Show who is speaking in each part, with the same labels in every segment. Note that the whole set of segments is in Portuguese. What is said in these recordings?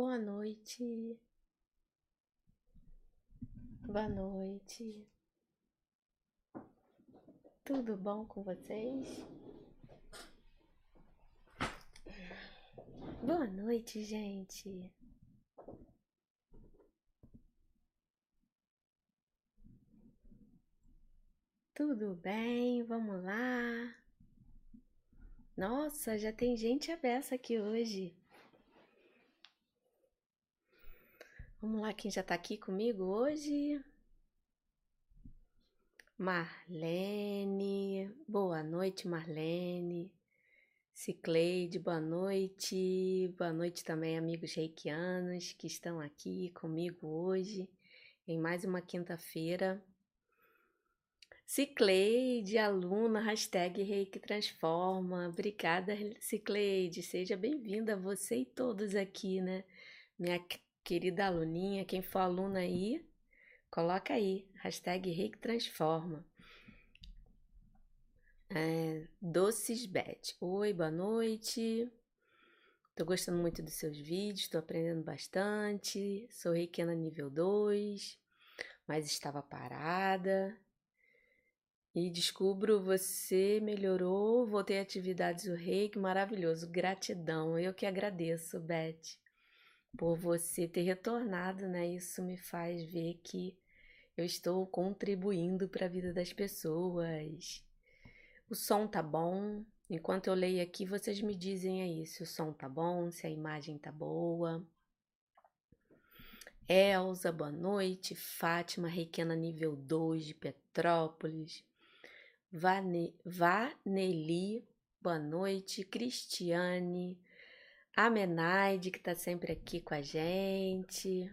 Speaker 1: Boa noite. Boa noite. Tudo bom com vocês? Boa noite, gente. Tudo bem? Vamos lá. Nossa, já tem gente abessa aqui hoje. Vamos lá, quem já tá aqui comigo hoje? Marlene, boa noite, Marlene. Cicleide, boa noite. Boa noite também, amigos reikianos que estão aqui comigo hoje, em mais uma quinta-feira. Cicleide, aluna, hashtag Reiki Transforma. Obrigada, Cicleide. Seja bem-vinda, você e todos aqui, né? Minha querida aluninha, quem for aluna aí, coloca aí, hashtag Reiki Transforma. É, Doces Beth. Oi, boa noite. Tô gostando muito dos seus vídeos, tô aprendendo bastante. Sou reikiana nível 2, mas estava parada. E descubro você melhorou, voltei a atividades do reiki, maravilhoso. Gratidão. Eu que agradeço, Beth, por você ter retornado, né? Isso me faz ver que eu estou contribuindo para a vida das pessoas. O som tá bom? Enquanto eu leio aqui, vocês me dizem aí se o som tá bom, se a imagem tá boa. Elza, boa noite. Fátima, Requena nível 2 de Petrópolis. Vane, Vaneli, boa noite. Cristiane. Amenaide, que tá sempre aqui com a gente.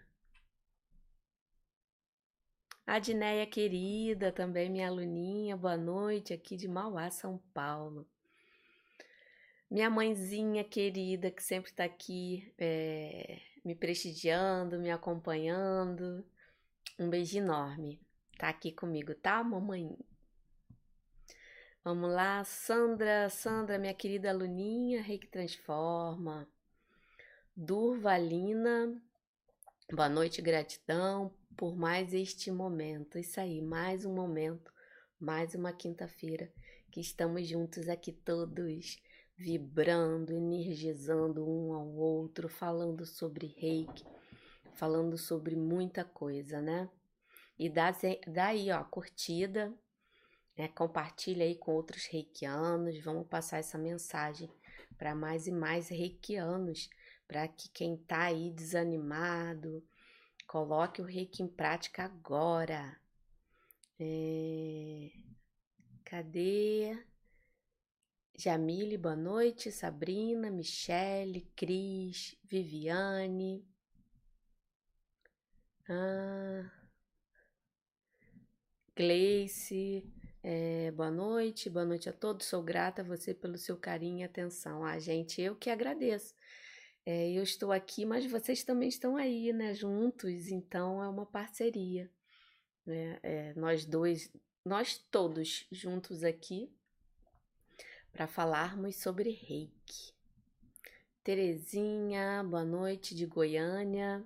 Speaker 1: Adneia querida, também minha aluninha, boa noite, aqui de Mauá, São Paulo. Minha mãezinha querida, que sempre está aqui é, me prestigiando, me acompanhando. Um beijo enorme. Tá aqui comigo, tá, mamãe? Vamos lá, Sandra, Sandra, minha querida aluninha, Reiki Transforma. Durvalina, boa noite, gratidão por mais este momento. Isso aí, mais um momento, mais uma quinta-feira que estamos juntos aqui todos, vibrando, energizando um ao outro, falando sobre reiki, falando sobre muita coisa, né? E daí, ó, curtida, né? Compartilha aí com outros reikianos, vamos passar essa mensagem para mais e mais reikianos, para que quem tá aí desanimado, Coloque o reiki em prática agora. É... Cadê? Jamile, boa noite. Sabrina, Michele, Cris, Viviane. Ah, Gleice, é, boa noite, boa noite a todos. Sou grata a você pelo seu carinho e atenção. Ah, gente, eu que agradeço. É, eu estou aqui, mas vocês também estão aí, né, juntos, então é uma parceria, né? É, nós dois, nós todos juntos aqui para falarmos sobre reiki. Terezinha, boa noite, de Goiânia.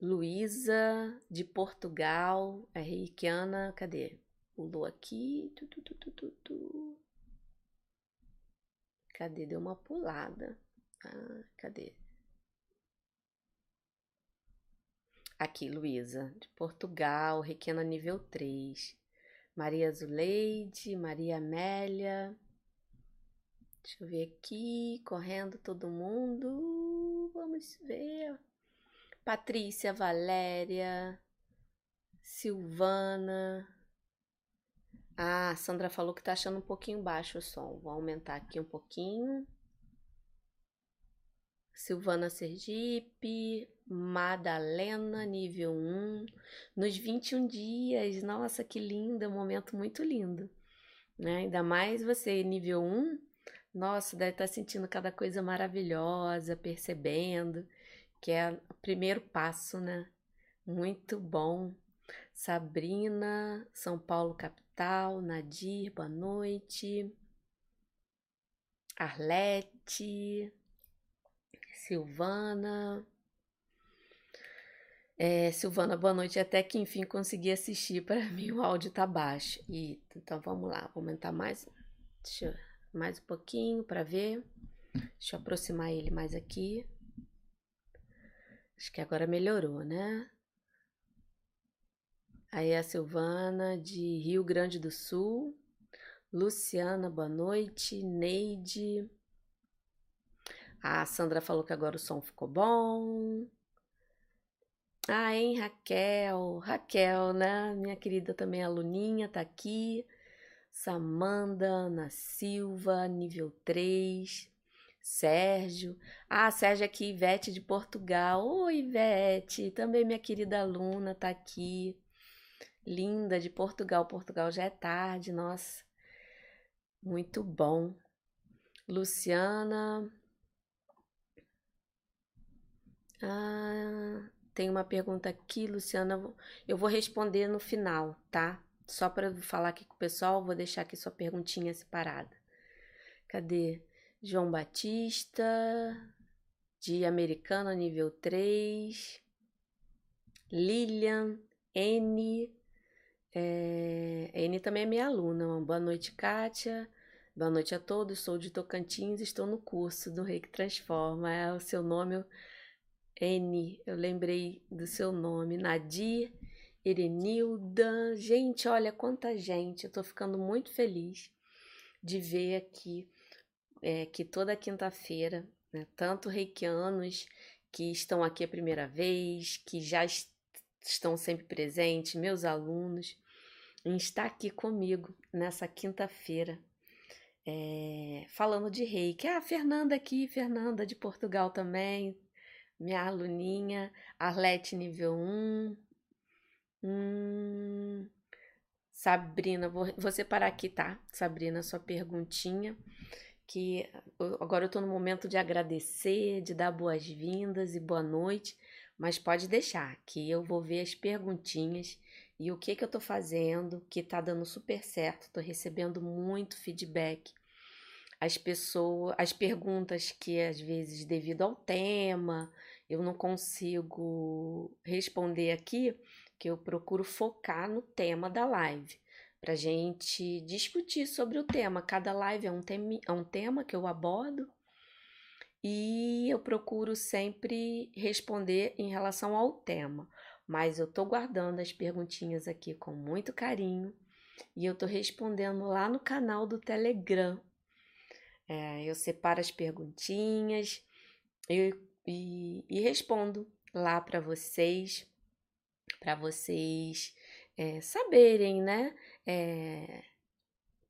Speaker 1: Luísa, de Portugal, é reikiana, cadê? Pulou aqui. Tu, tu, tu, cadê? Deu uma pulada. Ah, cadê? Aqui, Luísa, de Portugal, Requena nível 3. Maria Zuleide, Maria Amélia. Deixa eu ver aqui, correndo todo mundo. Vamos ver. Patrícia, Valéria, Silvana. Ah, Sandra falou que tá achando um pouquinho baixo o som. Vou aumentar aqui um pouquinho. Silvana Sergipe, Madalena, nível 1, nos 21 dias. Nossa, que lindo, um momento muito lindo. Né? Ainda mais você, nível 1, nossa, deve estar sentindo cada coisa maravilhosa, percebendo, que é o primeiro passo, né? Muito bom. Sabrina, São Paulo capital, Nadir, boa noite. Arlete, Silvana. É, Silvana, boa noite. Até que enfim consegui assistir. Para mim o áudio tá baixo. E, então vamos lá, vou aumentar mais, eu, mais um pouquinho para ver. Deixa eu aproximar ele mais aqui. Acho que agora melhorou, né? Aí a Silvana de Rio Grande do Sul. Luciana, boa noite. Neide. A Sandra falou que agora o som ficou bom. Ah, hein, Raquel. Raquel, né? Minha querida também aluninha, tá aqui. Samanda, Ana Silva, nível 3. Sérgio. Ah, Sérgio aqui, Ivete de Portugal. Oi, Ivete. Também minha querida aluna tá aqui. Linda de Portugal. Portugal já é tarde, nossa. Muito bom. Luciana. Ah, tem uma pergunta aqui, Luciana. Eu vou responder no final, tá? Só para falar aqui com o pessoal, vou deixar aqui sua perguntinha separada. Cadê? João Batista, de Americana nível 3. Lilian, N. É, N também é minha aluna. Boa noite, Kátia. Boa noite a todos. Sou de Tocantins, estou no curso do Reiki Transforma. É o seu nome, N. Eu lembrei do seu nome. Nadir, Erenilda. Gente, olha quanta gente. Eu tô ficando muito feliz de ver aqui é, que toda quinta-feira, né, tanto reikianos que estão aqui a primeira vez, que já est estão sempre presentes, meus alunos, estar aqui comigo nessa quinta-feira, é, falando de reiki. Ah, Fernanda aqui, Fernanda de Portugal também, minha aluninha, Arlete nível 1. Hum, Sabrina, vou, vou separar aqui, tá? Sabrina, sua perguntinha que agora eu estou no momento de agradecer, de dar boas-vindas e boa noite, mas pode deixar que eu vou ver as perguntinhas e o que que eu estou fazendo, que está dando super certo, estou recebendo muito feedback. As pessoas, as perguntas que às vezes devido ao tema, eu não consigo responder aqui, que eu procuro focar no tema da live para gente discutir sobre o tema. Cada live é um, tema, é um tema que eu abordo e eu procuro sempre responder em relação ao tema. Mas eu tô guardando as perguntinhas aqui com muito carinho e eu tô respondendo lá no canal do Telegram. É, eu separo as perguntinhas eu, e, e respondo lá para vocês, para vocês é, saberem, né? É,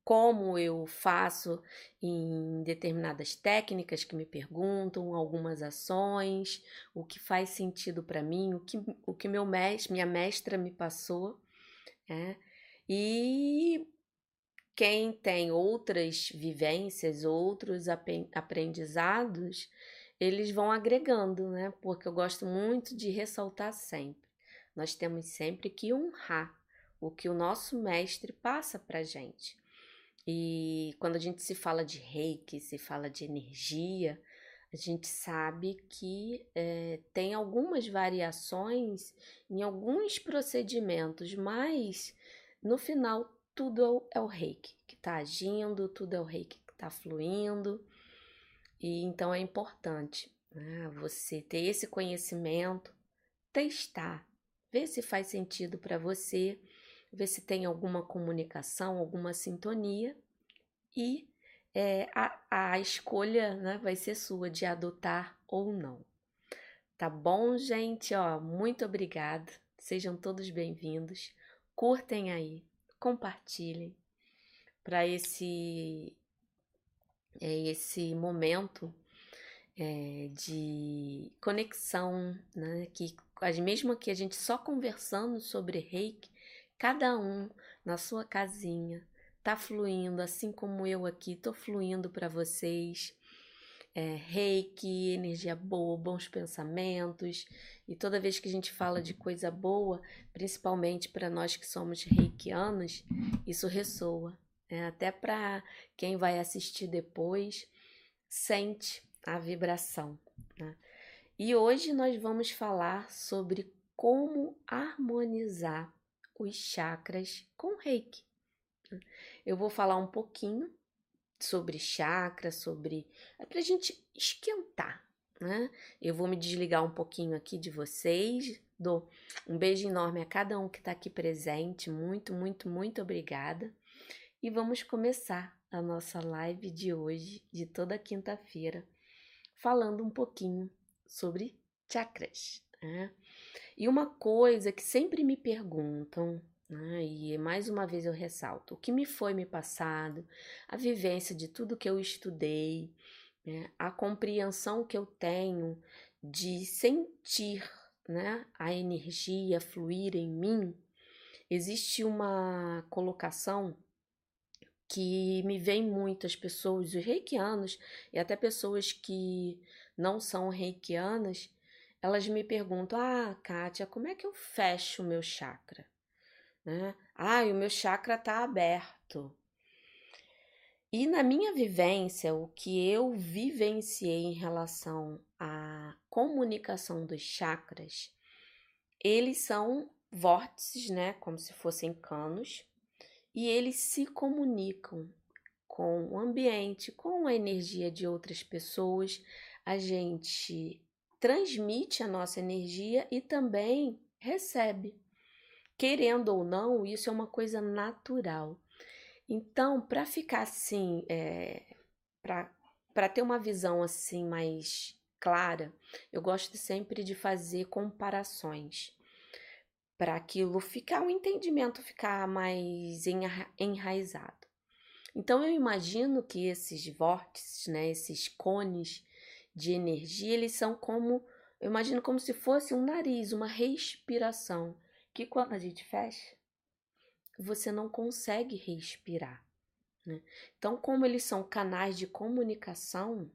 Speaker 1: como eu faço em determinadas técnicas que me perguntam, algumas ações, o que faz sentido para mim, o que, o que meu mestre, minha mestra me passou, né? E quem tem outras vivências, outros aprendizados, eles vão agregando, né? Porque eu gosto muito de ressaltar sempre. Nós temos sempre que honrar o que o nosso mestre passa para gente. E quando a gente se fala de reiki, se fala de energia, a gente sabe que é, tem algumas variações em alguns procedimentos, mas no final tudo é o reiki que está agindo, tudo é o reiki que está fluindo. E então é importante né, você ter esse conhecimento, testar, ver se faz sentido para você ver se tem alguma comunicação, alguma sintonia e é, a, a escolha né, vai ser sua de adotar ou não. Tá bom, gente? Ó, muito obrigada. Sejam todos bem-vindos. Curtem aí, compartilhem para esse é, esse momento é, de conexão, né? Que mesmo que a gente só conversando sobre reiki, Cada um na sua casinha tá fluindo, assim como eu aqui tô fluindo para vocês. É, reiki, energia boa, bons pensamentos. E toda vez que a gente fala de coisa boa, principalmente para nós que somos reikianos, isso ressoa. É, até para quem vai assistir depois, sente a vibração. Né? E hoje nós vamos falar sobre como harmonizar os chakras com reiki. Eu vou falar um pouquinho sobre chakra, sobre. É para a gente esquentar, né? Eu vou me desligar um pouquinho aqui de vocês. Dou um beijo enorme a cada um que está aqui presente. Muito, muito, muito obrigada. E vamos começar a nossa live de hoje, de toda quinta-feira, falando um pouquinho sobre chakras. Né? E uma coisa que sempre me perguntam, né, e mais uma vez eu ressalto, o que me foi me passado, a vivência de tudo que eu estudei, né, a compreensão que eu tenho de sentir né, a energia fluir em mim, existe uma colocação que me vem muitas pessoas, os reikianos e até pessoas que não são reikianas, elas me perguntam: Ah, Kátia, como é que eu fecho o meu chakra? Né? Ah, o meu chakra está aberto. E na minha vivência, o que eu vivenciei em relação à comunicação dos chakras, eles são vórtices, né, como se fossem canos, e eles se comunicam com o ambiente, com a energia de outras pessoas. A gente transmite a nossa energia e também recebe. Querendo ou não, isso é uma coisa natural. Então, para ficar assim, é, para ter uma visão assim mais clara, eu gosto sempre de fazer comparações para aquilo ficar, o entendimento ficar mais enra enraizado. Então eu imagino que esses vórtices, né, esses cones de energia, eles são como, eu imagino como se fosse um nariz, uma respiração, que quando a gente fecha, você não consegue respirar. Né? Então, como eles são canais de comunicação,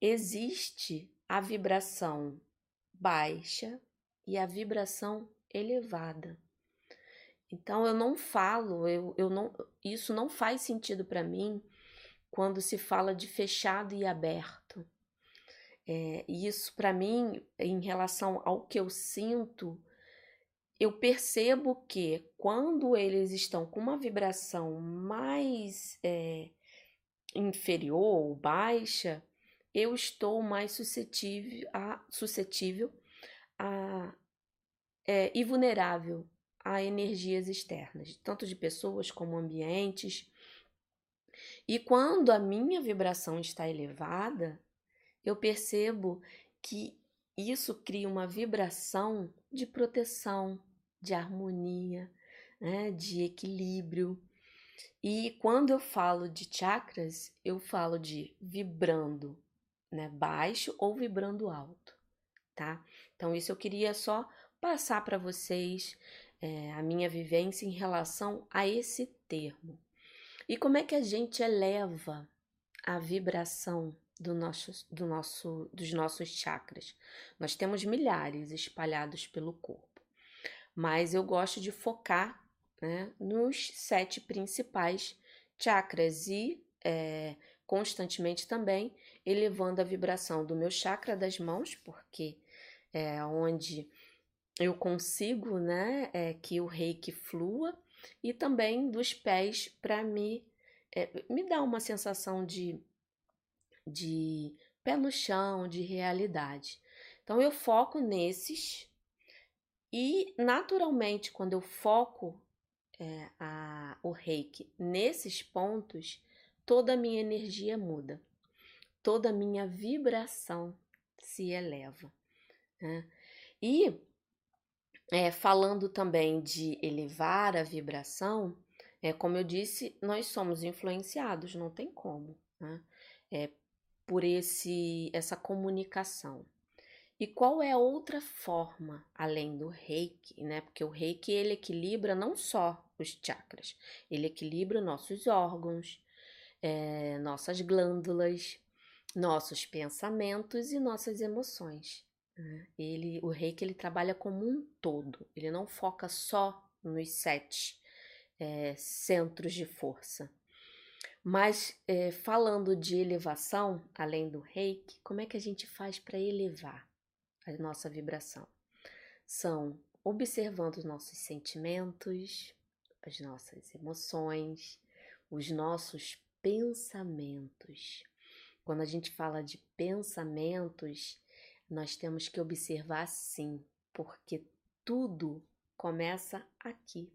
Speaker 1: existe a vibração baixa e a vibração elevada. Então eu não falo, eu, eu não, isso não faz sentido para mim quando se fala de fechado e aberto. É, isso para mim, em relação ao que eu sinto, eu percebo que quando eles estão com uma vibração mais é, inferior ou baixa, eu estou mais suscetível a, suscetível a é, e vulnerável a energias externas, tanto de pessoas como ambientes. E quando a minha vibração está elevada, eu percebo que isso cria uma vibração de proteção, de harmonia, né, de equilíbrio. E quando eu falo de chakras, eu falo de vibrando né, baixo ou vibrando alto, tá? Então, isso eu queria só passar para vocês é, a minha vivência em relação a esse termo. E como é que a gente eleva a vibração do nosso, do nosso, dos nossos chakras? Nós temos milhares espalhados pelo corpo, mas eu gosto de focar né, nos sete principais chakras e é, constantemente também elevando a vibração do meu chakra das mãos, porque é onde eu consigo, né, é, que o reiki flua e também dos pés para me é, me dar uma sensação de de pé no chão, de realidade. Então eu foco nesses e naturalmente quando eu foco é, a, o reiki nesses pontos, toda a minha energia muda, toda a minha vibração se eleva. Né? E é, falando também de elevar a vibração, é, como eu disse, nós somos influenciados, não tem como, né? É, por esse essa comunicação. E qual é outra forma além do reiki, né? Porque o reiki ele equilibra não só os chakras, ele equilibra nossos órgãos, é, nossas glândulas, nossos pensamentos e nossas emoções. Né? Ele, o reiki ele trabalha como um todo, ele não foca só nos sete é, centros de força. Mas é, falando de elevação, além do reiki, como é que a gente faz para elevar a nossa vibração? São observando os nossos sentimentos, as nossas emoções, os nossos pensamentos. Quando a gente fala de pensamentos, nós temos que observar sim, porque tudo começa aqui.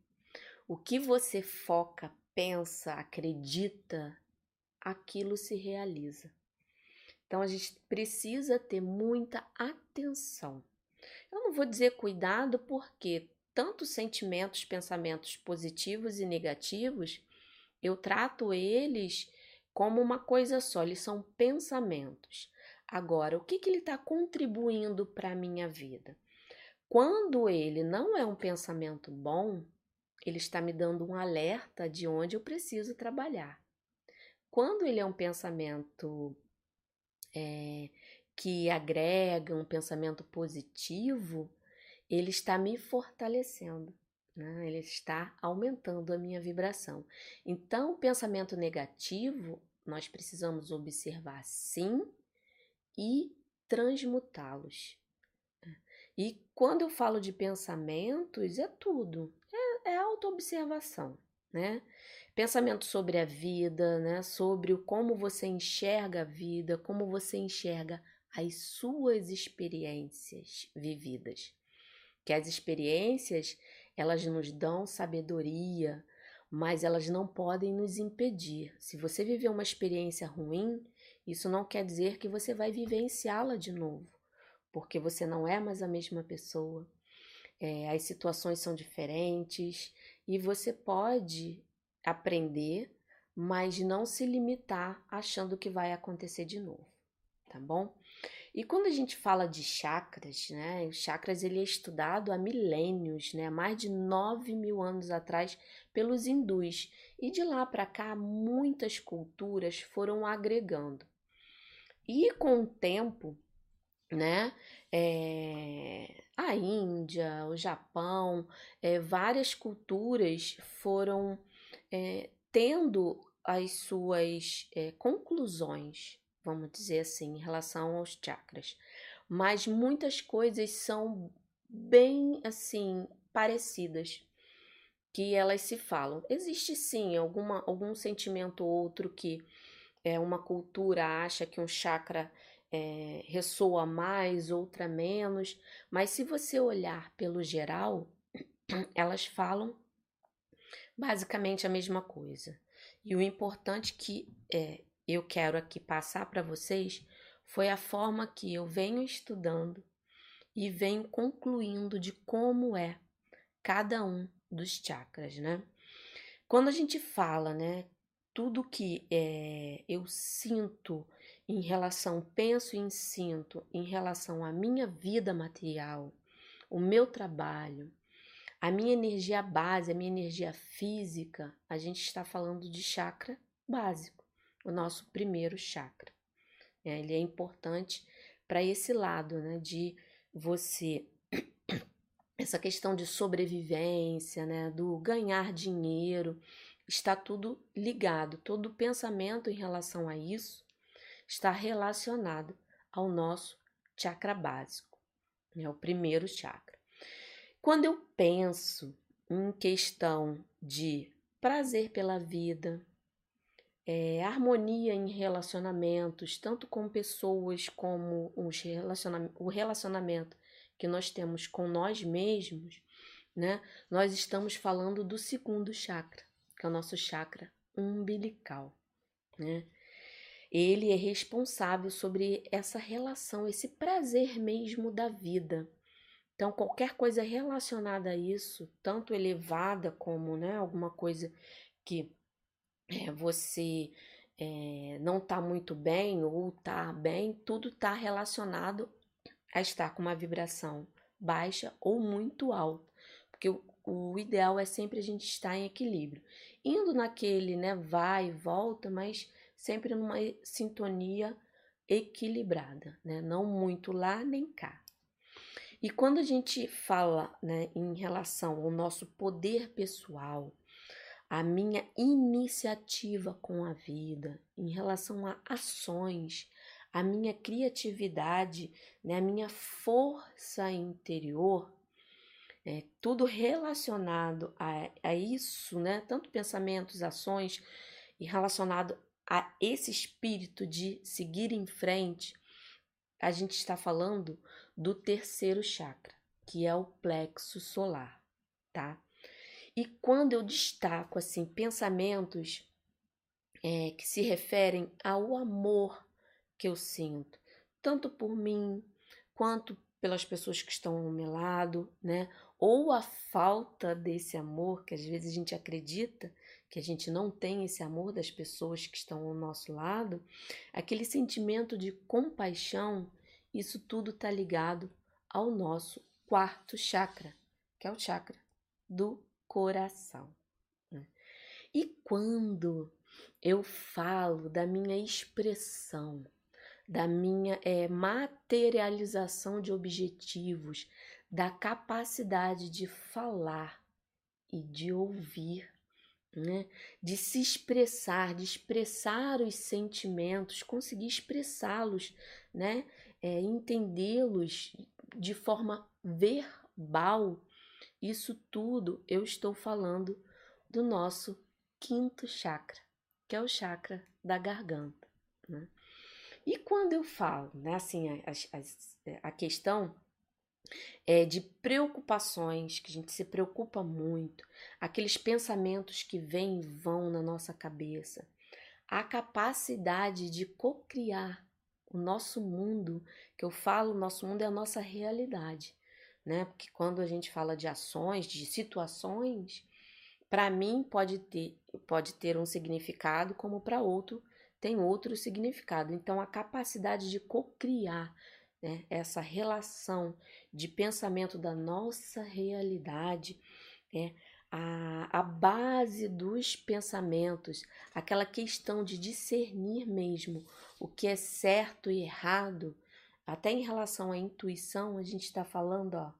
Speaker 1: O que você foca, pensa, acredita, aquilo se realiza. Então a gente precisa ter muita atenção. Eu não vou dizer cuidado porque tanto sentimentos, pensamentos positivos e negativos, eu trato eles como uma coisa só, eles são pensamentos. Agora, o que, que ele está contribuindo para a minha vida? Quando ele não é um pensamento bom, ele está me dando um alerta de onde eu preciso trabalhar. Quando ele é um pensamento é, que agrega, um pensamento positivo, ele está me fortalecendo. Né? Ele está aumentando a minha vibração. Então, o pensamento negativo, nós precisamos observar sim e transmutá-los. E quando eu falo de pensamentos, é tudo, é, autoobservação, né? Pensamento sobre a vida, né? Sobre o como você enxerga a vida, como você enxerga as suas experiências vividas. Que as experiências, elas nos dão sabedoria, mas elas não podem nos impedir. Se você viveu uma experiência ruim, isso não quer dizer que você vai vivenciá-la de novo, porque você não é mais a mesma pessoa. É, as situações são diferentes e você pode aprender, mas não se limitar achando que vai acontecer de novo, tá bom? E quando a gente fala de chakras, né? Os chakras ele é estudado há milênios, né? Mais de 9 mil anos atrás pelos hindus. E de lá para cá, muitas culturas foram agregando. E com o tempo, né? É, a Índia, o Japão, é, várias culturas foram é, tendo as suas conclusões vamos dizer assim, em relação aos chakras. Mas muitas coisas são bem assim parecidas que elas se falam. Existe sim alguma, algum sentimento ou outro que é, uma cultura acha que um chakra é, ressoa mais, outra menos, mas se você olhar pelo geral, elas falam basicamente a mesma coisa. E o importante que é, eu quero aqui passar para vocês foi a forma que eu venho estudando e venho concluindo de como é cada um dos chakras, né? Quando a gente fala, né, tudo que é, eu sinto em relação, penso e sinto em relação à minha vida material, o meu trabalho, a minha energia base, a minha energia física, a gente está falando de chakra básico o nosso primeiro chakra. É, ele é importante para esse lado, né, de você essa questão de sobrevivência, né, do ganhar dinheiro, está tudo ligado. Todo pensamento em relação a isso está relacionado ao nosso chakra básico, né, o primeiro chakra. Quando eu penso em questão de prazer pela vida, é, harmonia em relacionamentos, tanto com pessoas como os relaciona o relacionamento que nós temos com nós mesmos, né? Nós estamos falando do segundo chakra, que é o nosso chakra umbilical, né? Ele é responsável sobre essa relação, esse prazer mesmo da vida. Então, qualquer coisa relacionada a isso, tanto elevada como né, alguma coisa que é, você é, não está muito bem ou está bem, tudo está relacionado a estar com uma vibração baixa ou muito alta, porque o, o ideal é sempre a gente estar em equilíbrio, indo naquele, né, vai e volta, mas sempre numa sintonia equilibrada, né, não muito lá nem cá. E quando a gente fala, né, em relação ao nosso poder pessoal, a minha iniciativa com a vida, em relação a ações, a minha criatividade, né, a minha força interior, é, tudo relacionado a, a isso, né, tanto pensamentos, ações, e relacionado a esse espírito de seguir em frente, a gente está falando do terceiro chakra, que é o plexo solar, tá? E quando eu destaco assim pensamentos é, que se referem ao amor que eu sinto, tanto por mim quanto pelas pessoas que estão ao meu lado, né? Ou a falta desse amor, que às vezes a gente acredita que a gente não tem esse amor das pessoas que estão ao nosso lado, aquele sentimento de compaixão, isso tudo está ligado ao nosso quarto chakra, que é o chakra do coração. Né? E quando eu falo da minha expressão, da minha é, materialização de objetivos, da capacidade de falar e de ouvir, né? de se expressar, de expressar os sentimentos, conseguir expressá-los, né? É, entendê-los de forma verbal. Isso tudo eu estou falando do nosso quinto chakra, que é o chakra da garganta. Né? E quando eu falo, né, assim, a, a, a questão é de preocupações, que a gente se preocupa muito, aqueles pensamentos que vêm e vão na nossa cabeça, a capacidade de co-criar o nosso mundo, que eu falo, o nosso mundo é a nossa realidade, né? Porque quando a gente fala de ações, de situações, para mim pode ter, pode ter um significado, como para outro tem outro significado. Então, a capacidade de co-criar né, essa relação de pensamento da nossa realidade é a, a base dos pensamentos, aquela questão de discernir mesmo o que é certo e errado, até em relação à intuição, a gente está falando ó,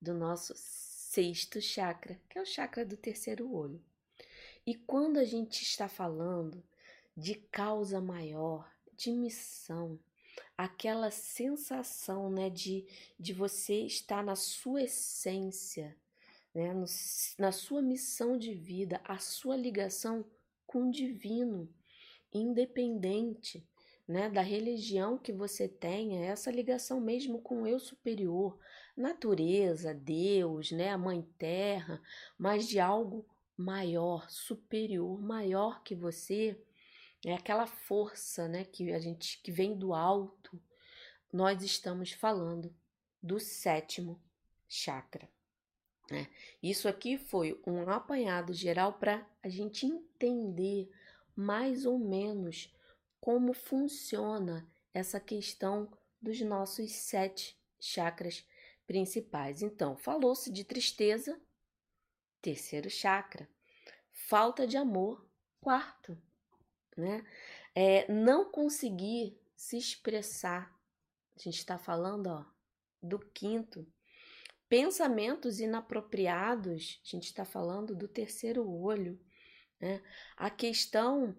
Speaker 1: do nosso sexto chakra, que é o chakra do terceiro olho. E quando a gente está falando de causa maior, de missão, aquela sensação né, de, de você estar na sua essência, né, no, na sua missão de vida, a sua ligação com o divino, independente né, da religião que você tenha, essa ligação mesmo com o eu superior, natureza, Deus, né, a Mãe Terra, mas de algo maior, superior, maior que você, é aquela força, né, que a gente que vem do alto. Nós estamos falando do sétimo chakra. Né? Isso aqui foi um apanhado geral para a gente entender mais ou menos como funciona essa questão dos nossos sete chakras principais. Então, falou-se de tristeza, terceiro chakra, falta de amor, quarto né? É, não conseguir se expressar. A gente está falando, ó, do quinto. Pensamentos inapropriados, a gente está falando do terceiro olho. Né? A questão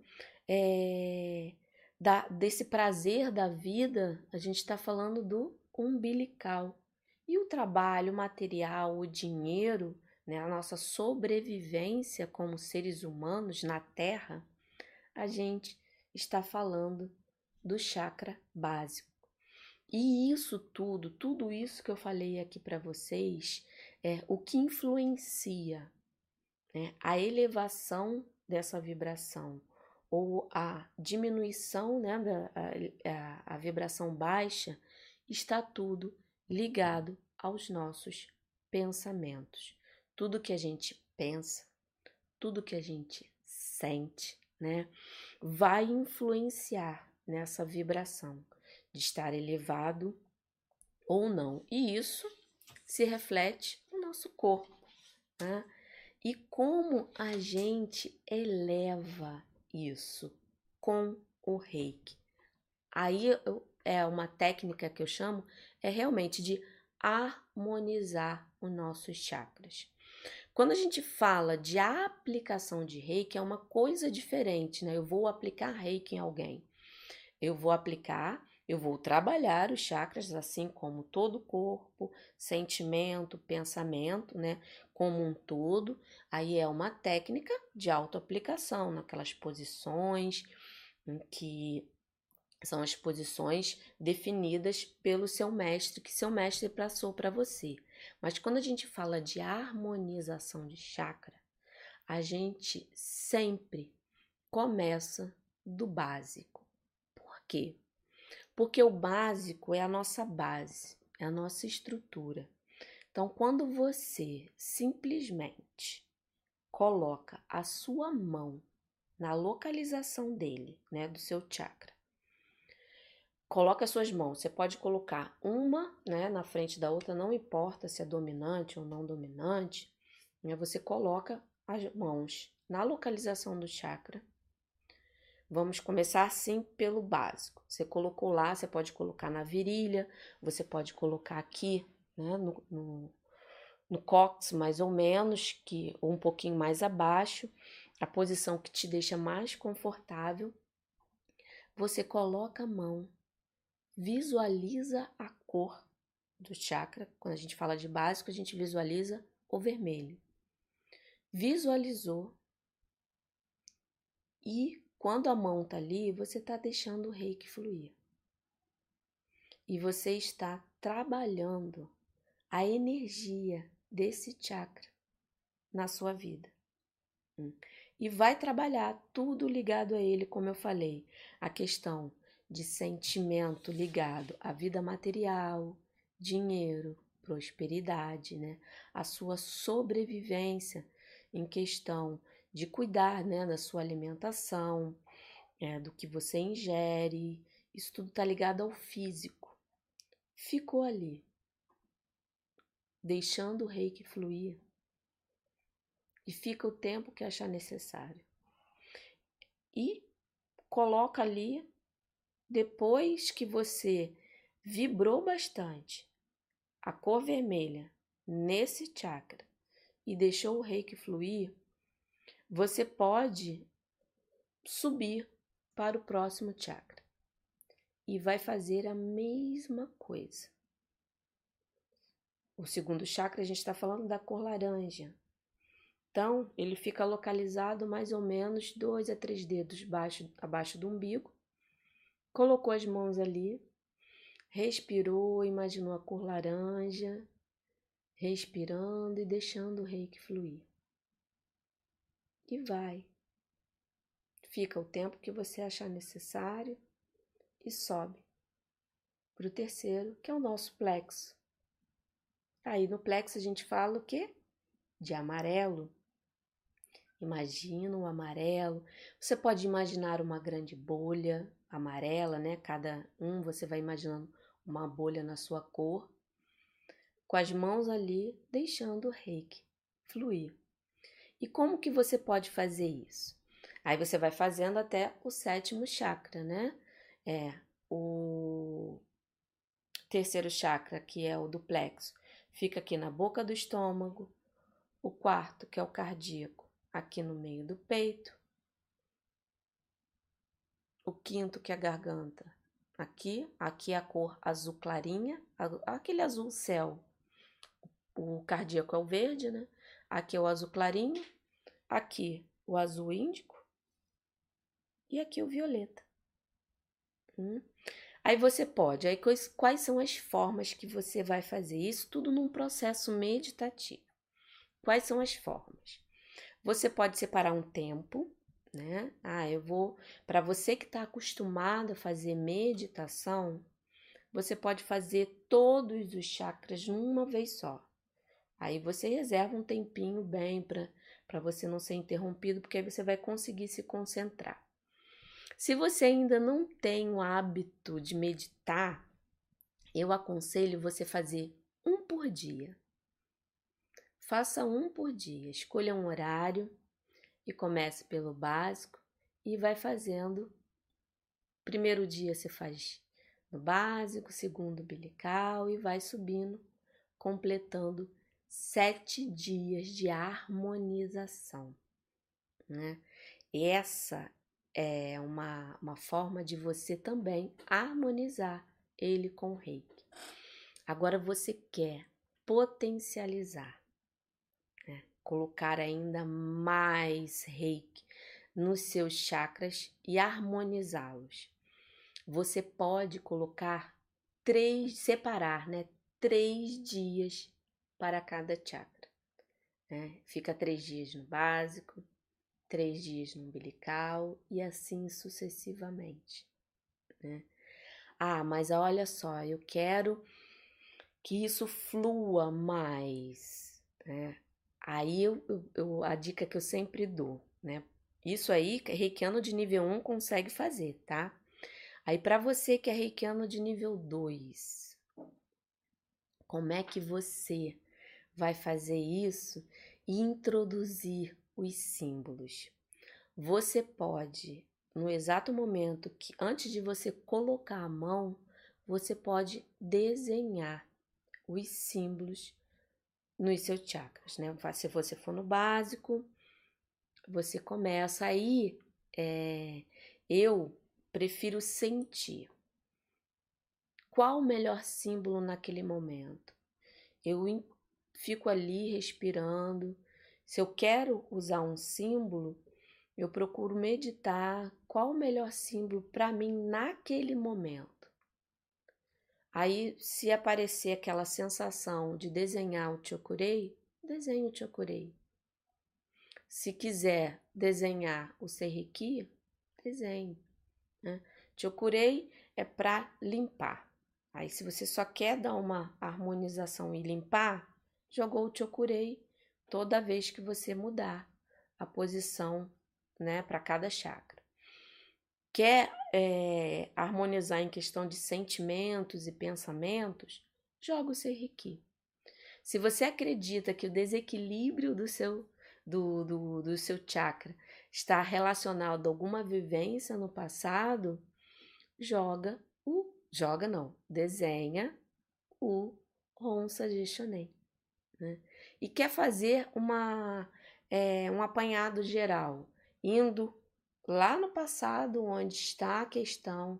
Speaker 1: é, da, desse prazer da vida, a gente está falando do umbilical. E o trabalho material, o dinheiro, né, a nossa sobrevivência como seres humanos na Terra, a gente está falando do chakra básico. E isso tudo, tudo isso que eu falei aqui para vocês, é o que influencia né, a elevação dessa vibração ou a diminuição, né, da, a, a, vibração baixa, está tudo ligado aos nossos pensamentos. Tudo que a gente pensa, tudo que a gente sente, né, vai influenciar nessa vibração de estar elevado ou não. E isso se reflete no nosso corpo. Né? E como a gente eleva isso com o reiki? Aí é uma técnica que eu chamo, é realmente de harmonizar os nossos chakras. Quando a gente fala de aplicação de reiki, é uma coisa diferente, né? Eu vou aplicar reiki em alguém. Eu vou aplicar, eu vou trabalhar os chakras, assim como todo o corpo, sentimento, pensamento, né? Como um todo. Aí é uma técnica de autoaplicação, naquelas posições em que são as posições definidas pelo seu mestre, que seu mestre passou para você. Mas quando a gente fala de harmonização de chakra, a gente sempre começa do básico. Por quê? Porque o básico é a nossa base, é a nossa estrutura. Então, quando você simplesmente coloca a sua mão na localização dele, né, do seu chakra, coloca as suas mãos. Você pode colocar uma né, na frente da outra, não importa se é dominante ou não dominante. Né, você coloca as mãos na localização do chakra. Vamos começar assim pelo básico. Você colocou lá, você pode colocar na virilha, você pode colocar aqui, né, no, no, no cox, mais ou menos, que ou um pouquinho mais abaixo, a posição que te deixa mais confortável. Você coloca a mão visualiza a cor do chakra. Quando a gente fala de básico, a gente visualiza o vermelho. Visualizou. E quando a mão está ali, você está deixando o reiki fluir. E você está trabalhando a energia desse chakra na sua vida. Hum. E vai trabalhar tudo ligado a ele, como eu falei. A questão de sentimento ligado à vida material, dinheiro, prosperidade, né? A sua sobrevivência em questão de cuidar, né, da sua alimentação, é, do que você ingere, isso tudo está ligado ao físico. Ficou ali, deixando o reiki fluir. E fica o tempo que achar necessário. E coloca ali depois que você vibrou bastante a cor vermelha nesse chakra e deixou o reiki fluir, você pode subir para o próximo chakra e vai fazer a mesma coisa. O segundo chakra, a gente está falando da cor laranja. Então, ele fica localizado mais ou menos dois a três dedos abaixo, abaixo do umbigo colocou as mãos ali, respirou, imaginou a cor laranja, respirando e deixando o reiki fluir. E vai. Fica o tempo que você achar necessário e sobe para o terceiro, que é o nosso plexo. Aí no plexo a gente fala o quê? De amarelo. Imagina o amarelo. Você pode imaginar uma grande bolha amarela, né? Cada um você vai imaginando uma bolha na sua cor, com as mãos ali, deixando o reiki fluir. E como que você pode fazer isso? Aí você vai fazendo até o sétimo chakra, né? É o terceiro chakra, que é o do plexo, fica aqui na boca do estômago. O quarto, que é o cardíaco, aqui no meio do peito o quinto que é a garganta. Aqui, aqui é a cor azul clarinha, aquele azul céu. O cardíaco é o verde, né? Aqui é o azul clarinho, aqui o azul índico e aqui o violeta. Hum? Aí você pode, aí quais, quais são as formas que você vai fazer isso? Tudo num processo meditativo. Quais são as formas? Você pode separar um tempo né? Ah, eu vou. Para você que está acostumado a fazer meditação, você pode fazer todos os chakras numa vez só. Aí você reserva um tempinho bem para você não ser interrompido, porque aí você vai conseguir se concentrar. Se você ainda não tem o hábito de meditar, eu aconselho você fazer um por dia. Faça um por dia. Escolha um horário e comece pelo básico e vai fazendo. Primeiro dia você faz no básico, segundo umbilical e vai subindo, completando sete dias de harmonização. Né? Essa é uma, uma forma de você também harmonizar ele com o reiki. Agora você quer potencializar? Colocar ainda mais reiki nos seus chakras e harmonizá-los. Você pode colocar três, separar, né? Três dias para cada chakra. Né? Fica três dias no básico, três dias no umbilical e assim sucessivamente. Né? Ah, mas olha só, eu quero que isso flua mais. Né? Aí eu, eu, a dica que eu sempre dou, né? Isso aí, reikiano de nível 1 consegue fazer, tá? Aí para você que é reikiano de nível 2, como é que você vai fazer isso e introduzir os símbolos? Você pode, no exato momento que antes de você colocar a mão, você pode desenhar os símbolos nos seus chakras, né? Se você for no básico, você começa aí. É, eu prefiro sentir. Qual o melhor símbolo naquele momento? Eu fico ali respirando. Se eu quero usar um símbolo, eu procuro meditar qual o melhor símbolo para mim naquele momento. Aí, se aparecer aquela sensação de desenhar o Chokurei, desenho o Chokurei. Se quiser desenhar o serriqui, desenhe. Né? Chokurei é para limpar. Aí, se você só quer dar uma harmonização e limpar, jogou o chokurei toda vez que você mudar a posição né, para cada chakra. Quer é, harmonizar em questão de sentimentos e pensamentos? Joga o Serriqui. Se você acredita que o desequilíbrio do seu do, do, do seu chakra está relacionado a alguma vivência no passado, joga o. Joga não, desenha o Ronsa Gestionei. Né? E quer fazer uma, é, um apanhado geral, indo lá no passado, onde está a questão,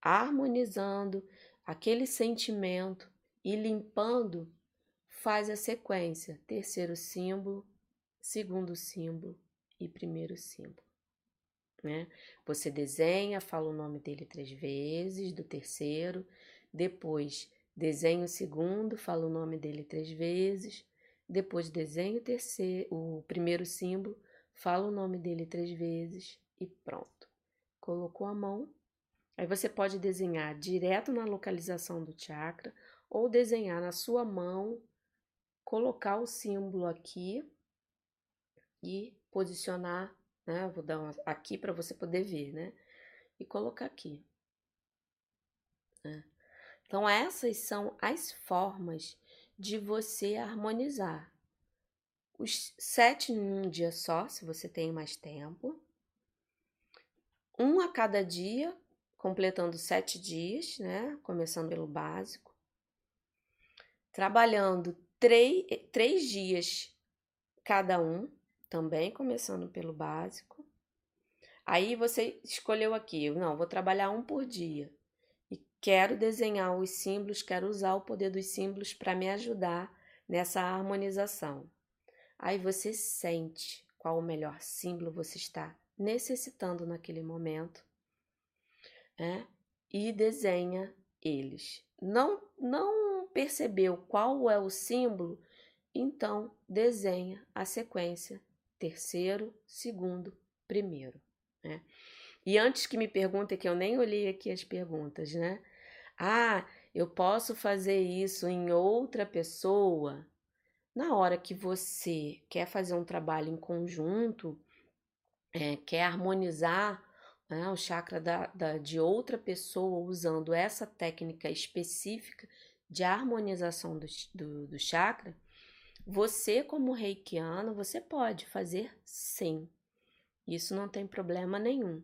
Speaker 1: harmonizando aquele sentimento e limpando, faz a sequência: terceiro símbolo, segundo símbolo e primeiro símbolo. Né? Você desenha, fala o nome dele três vezes, do terceiro, depois desenha o segundo, fala o nome dele três vezes, depois desenha o terceiro, o primeiro símbolo, fala o nome dele três vezes e pronto. Colocou a mão, aí você pode desenhar direto na localização do chakra ou desenhar na sua mão, colocar o símbolo aqui e posicionar, né? Vou dar uma, aqui para você poder ver, né? E colocar aqui. Né? Então, essas são as formas de você harmonizar. Os sete em um dia só, se você tem mais tempo. Um a cada dia, completando sete dias, né? Começando pelo básico. Trabalhando três, três dias cada um, também começando pelo básico. Aí você escolheu aqui, não, vou trabalhar um por dia. E quero desenhar os símbolos, quero usar o poder dos símbolos para me ajudar nessa harmonização. Aí você sente qual o melhor símbolo você está necessitando naquele momento, né? E desenha eles. Não, não percebeu qual é o símbolo, então desenha a sequência terceiro, segundo, primeiro, né? E antes que me perguntem, que eu nem olhei aqui as perguntas, né? Ah, eu posso fazer isso em outra pessoa? Na hora que você quer fazer um trabalho em conjunto, é, quer harmonizar né, o chakra da, da, de outra pessoa usando essa técnica específica de harmonização do, do, do chakra, você, como reikiano, você pode fazer sim. Isso não tem problema nenhum.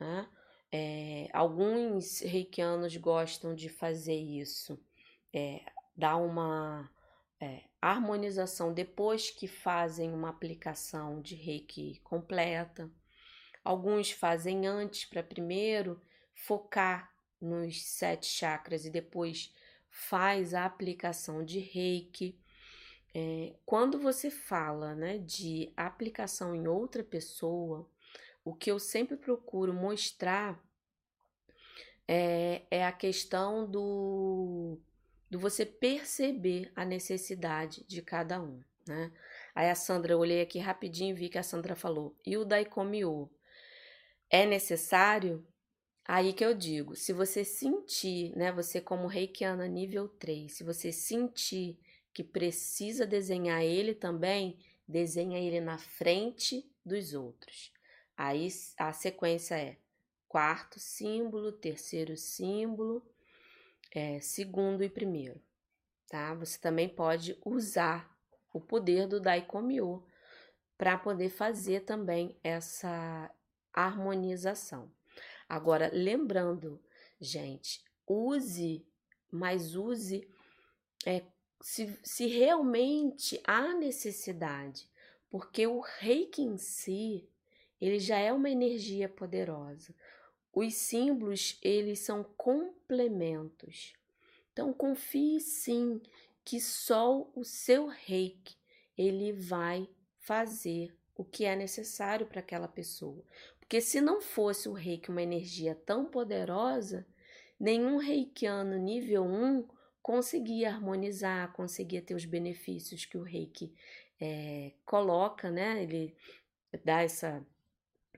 Speaker 1: Né? É, alguns reikianos gostam de fazer isso, é, dar uma, é, harmonização depois que fazem uma aplicação de reiki completa. Alguns fazem antes para primeiro focar nos sete chakras e depois faz a aplicação de reiki. É, quando você fala né, de aplicação em outra pessoa, o que eu sempre procuro mostrar é, é a questão do, do você perceber a necessidade de cada um, né? Aí a Sandra, eu olhei aqui rapidinho e vi que a Sandra falou, e o Daikomiô é necessário? Aí que eu digo, se você sentir, né, você como reikiana nível 3, se você sentir que precisa desenhar ele também, desenha ele na frente dos outros. Aí a sequência é quarto símbolo, terceiro símbolo, é, segundo e primeiro, tá? Você também pode usar o poder do Daikomiô para poder fazer também essa harmonização. Agora, lembrando, gente, use, mas use é, se, se realmente há necessidade, porque o reiki em si, ele já é uma energia poderosa. Os símbolos, eles são complementos. Então, confie sim que só o seu reiki, ele vai fazer o que é necessário para aquela pessoa. Porque se não fosse o reiki uma energia tão poderosa, nenhum reikiano nível 1 conseguia harmonizar, conseguia ter os benefícios que o reiki é, coloca, né? Ele dá essa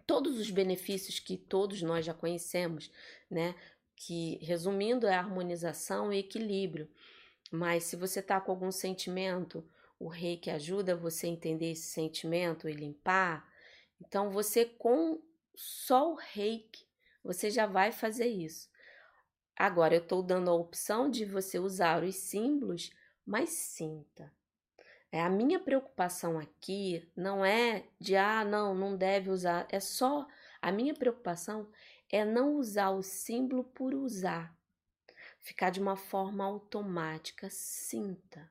Speaker 1: todos os benefícios que todos nós já conhecemos, né? Que resumindo é harmonização e equilíbrio. Mas se você está com algum sentimento, o reiki ajuda você a entender esse sentimento e limpar. Então você com só o reiki, você já vai fazer isso. Agora, eu estou dando a opção de você usar os símbolos, mas sinta. É, a minha preocupação aqui não é de, ah, não, não deve usar. É só, a minha preocupação é não usar o símbolo por usar. Ficar de uma forma automática. Sinta.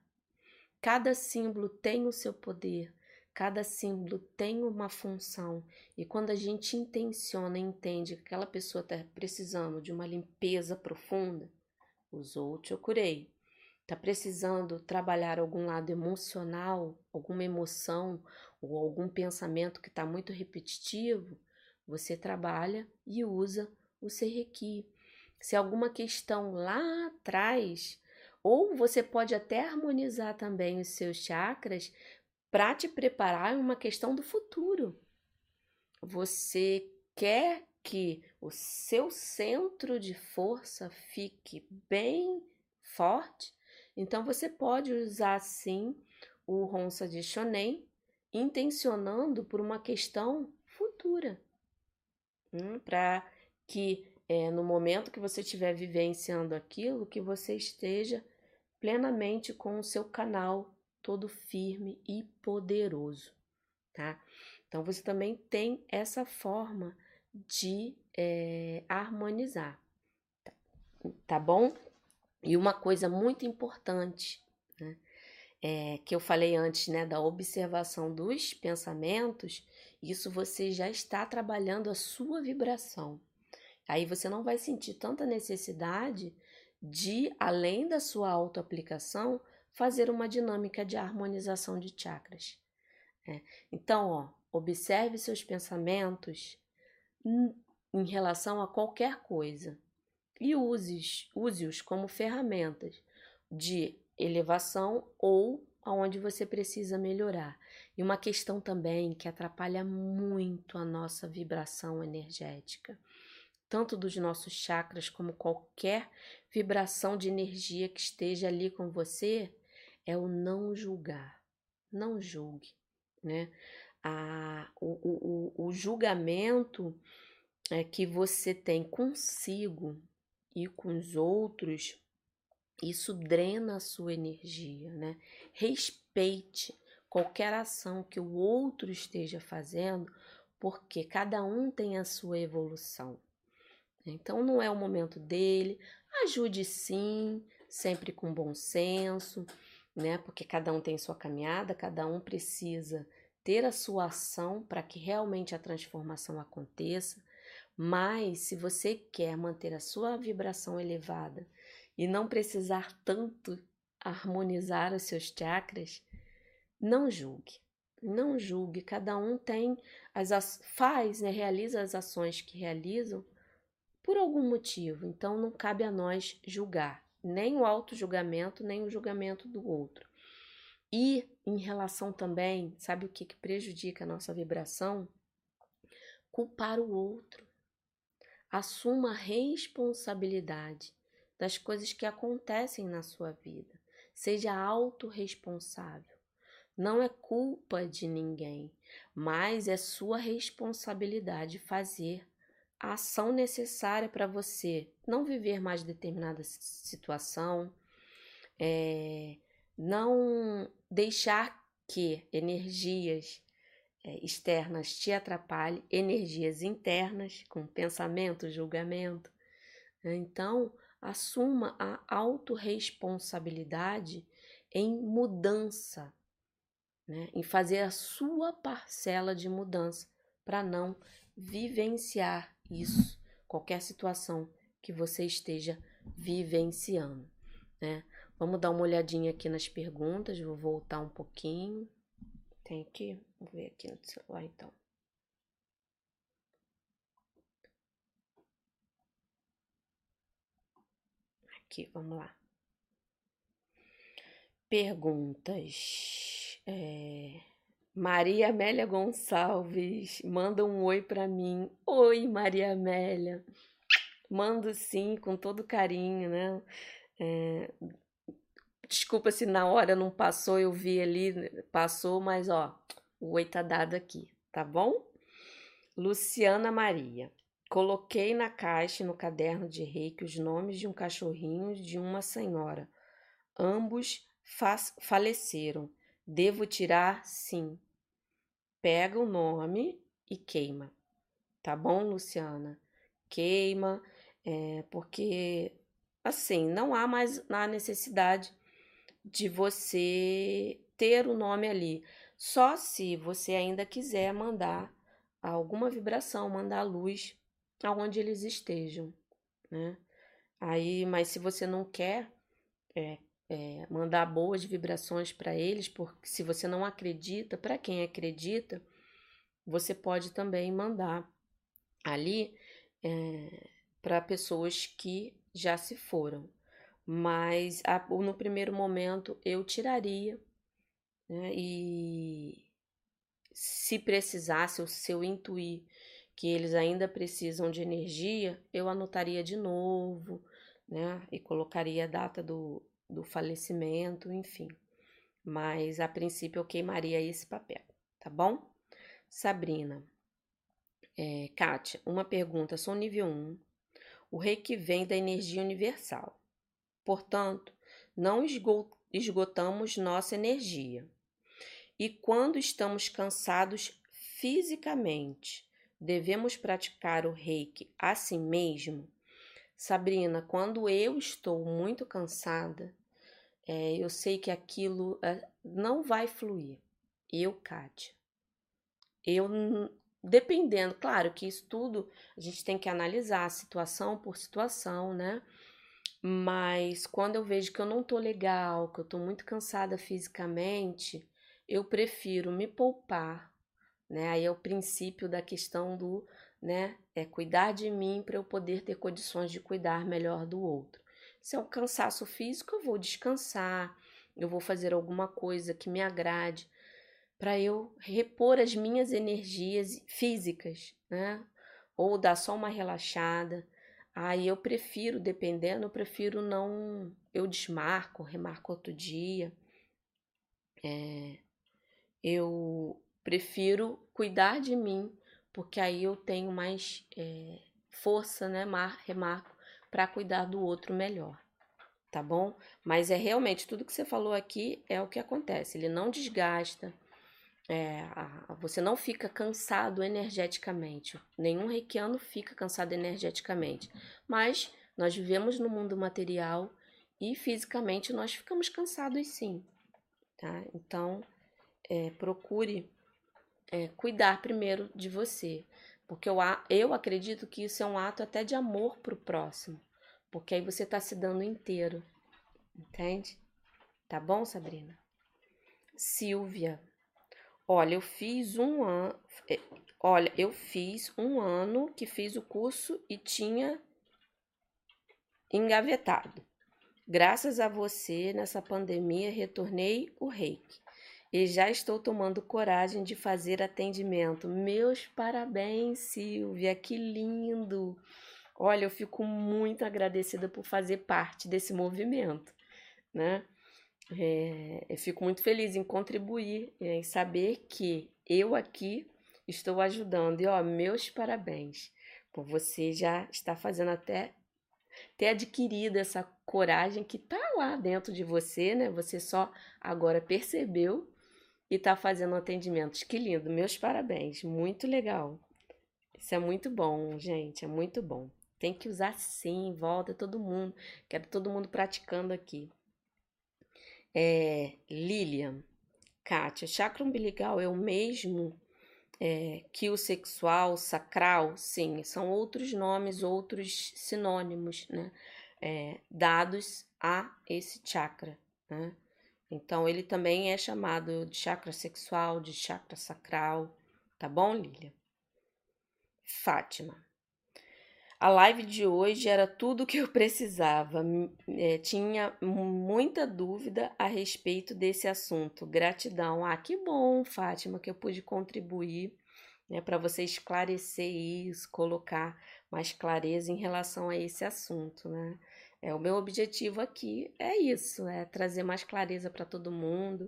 Speaker 1: Cada símbolo tem o seu poder, Cada símbolo tem uma função e quando a gente intenciona, entende que aquela pessoa está precisando de uma limpeza profunda, usou o curei. Está precisando trabalhar algum lado emocional, alguma emoção ou algum pensamento que está muito repetitivo, você trabalha e usa o Serrequi. Se alguma questão lá atrás, ou você pode até harmonizar também os seus chakras para te preparar é uma questão do futuro. Você quer que o seu centro de força fique bem forte, então você pode usar sim o Ronsa de Shonen, intencionando por uma questão futura, hum, para que é, no momento que você estiver vivenciando aquilo, que você esteja plenamente com o seu canal todo firme e poderoso, tá? Então você também tem essa forma de é, harmonizar, tá, tá bom? E uma coisa muito importante, né? É, que eu falei antes, né, da observação dos pensamentos, isso você já está trabalhando a sua vibração. Aí você não vai sentir tanta necessidade de, além da sua autoaplicação, fazer uma dinâmica de harmonização de chakras. É. Então, ó, observe seus pensamentos em relação a qualquer coisa e use-os use como ferramentas de elevação ou aonde você precisa melhorar. E uma questão também que atrapalha muito a nossa vibração energética, tanto dos nossos chakras como qualquer vibração de energia que esteja ali com você, é o não julgar. Não julgue, né? A, o, o, o julgamento é, que você tem consigo e com os outros, isso drena a sua energia, né? Respeite qualquer ação que o outro esteja fazendo, porque cada um tem a sua evolução. Então não é o momento dele, ajude sim, sempre com bom senso, né? Porque cada um tem sua caminhada, cada um precisa ter a sua ação para que realmente a transformação aconteça. Mas se você quer manter a sua vibração elevada e não precisar tanto harmonizar os seus chakras, não julgue. Não julgue, cada um tem as faz, né, realiza as ações que realizam por algum motivo. Então não cabe a nós julgar, nem o auto-julgamento, nem o julgamento do outro. E em relação também, sabe o que, que prejudica a nossa vibração? Culpar o outro. Assuma a responsabilidade das coisas que acontecem na sua vida. Seja autorresponsável. Não é culpa de ninguém, mas é sua responsabilidade fazer a ação necessária para você não viver mais determinada situação, é, não deixar que energias externas te atrapalhem, energias internas, com pensamento, julgamento. Então, assuma a autorresponsabilidade em mudança né? em fazer a sua parcela de mudança para não vivenciar isso, qualquer situação que você esteja vivenciando. Né? Vamos dar uma olhadinha aqui nas perguntas, vou voltar um pouquinho. Tem aqui, vou ver aqui no celular então. Aqui, vamos lá. Perguntas. É... Maria Amélia Gonçalves manda um oi para mim. Oi, Maria Amélia. Mando sim, com todo carinho, né? É... Desculpa se na hora não passou, eu vi ali, passou, mas ó, o oi tá dado aqui, tá bom? Luciana Maria. Coloquei na caixa no caderno de reiki os nomes de um cachorrinho e de uma senhora. Ambos faleceram. Devo tirar? Sim. Pega o nome e queima. Tá bom, Luciana? Queima, é, porque assim, não há mais a necessidade de você ter o nome ali. Só se você ainda quiser mandar alguma vibração, mandar luz aonde eles estejam, né? Aí, mas se você não quer, é, é, mandar boas vibrações para eles, porque se você não acredita, para quem acredita, você pode também mandar ali é, para pessoas que já se foram. Mas a, no primeiro momento eu tiraria né, e se precisasse, ou se eu intuir que eles ainda precisam de energia, eu anotaria de novo, né? E colocaria a data do, do falecimento, enfim. Mas a princípio eu queimaria esse papel, tá bom? Sabrina. É, Kátia, uma pergunta. Sou nível 1. O reiki vem da energia universal. Portanto, não esgotamos nossa energia. E quando estamos cansados fisicamente, devemos praticar o reiki a si mesmo? Sabrina, quando eu estou muito cansada, é, eu sei que aquilo é, não vai fluir. Eu, Kátia. Eu, dependendo, claro que isso tudo a gente tem que analisar situação por situação, né? Mas quando eu vejo que eu não tô legal, que eu tô muito cansada fisicamente, eu prefiro me poupar, né? Aí é o princípio da questão do né? É cuidar de mim para eu poder ter condições de cuidar melhor do outro. Se é um cansaço físico, eu vou descansar, eu vou fazer alguma coisa que me agrade para eu repor as minhas energias físicas, né? Ou dar só uma relaxada. Aí eu prefiro, dependendo, eu prefiro não. Eu desmarco, remarco outro dia. É, eu prefiro cuidar de mim porque aí eu tenho mais é, força, né, mar, remarco, para cuidar do outro melhor, tá bom? Mas é realmente tudo que você falou aqui é o que acontece, ele não desgasta, é, você não fica cansado energeticamente, nenhum reikiano fica cansado energeticamente, mas nós vivemos no mundo material e fisicamente nós ficamos cansados sim, tá? Então, é, procure é, cuidar primeiro de você, porque eu, eu acredito que isso é um ato até de amor pro próximo, porque aí você tá se dando inteiro, entende? Tá bom, Sabrina? Silvia, olha, eu fiz um ano, é, olha, eu fiz um ano que fiz o curso e tinha engavetado. Graças a você, nessa pandemia, retornei o reiki e já estou tomando coragem de fazer atendimento. Meus parabéns, Silvia, que lindo! Olha, eu fico muito agradecida por fazer parte desse movimento, né? É, eu fico muito feliz em contribuir, em saber que eu aqui estou ajudando. E ó, meus parabéns, por você já estar fazendo até ter adquirido essa coragem que tá lá dentro de você, né? Você só agora percebeu e tá fazendo atendimentos. Que lindo, meus parabéns, muito legal. Isso é muito bom, gente, é muito bom. Tem que usar sim, volta todo mundo. Quero todo mundo praticando aqui. É, Lilian, Kátia, chakra umbilical é o mesmo é, que o sexual, sacral, sim, são outros nomes, outros sinônimos, né? É, dados a esse chakra, né? Então, ele também é chamado de chakra sexual, de chakra sacral, tá bom, Lilia? Fátima. A live de hoje era tudo o que eu precisava. É, tinha muita dúvida a respeito desse assunto. Gratidão. Ah, que bom, Fátima, que eu pude contribuir né, para você esclarecer isso, colocar mais clareza em relação a esse assunto. Né? É, o meu objetivo aqui é isso, é trazer mais clareza para todo mundo,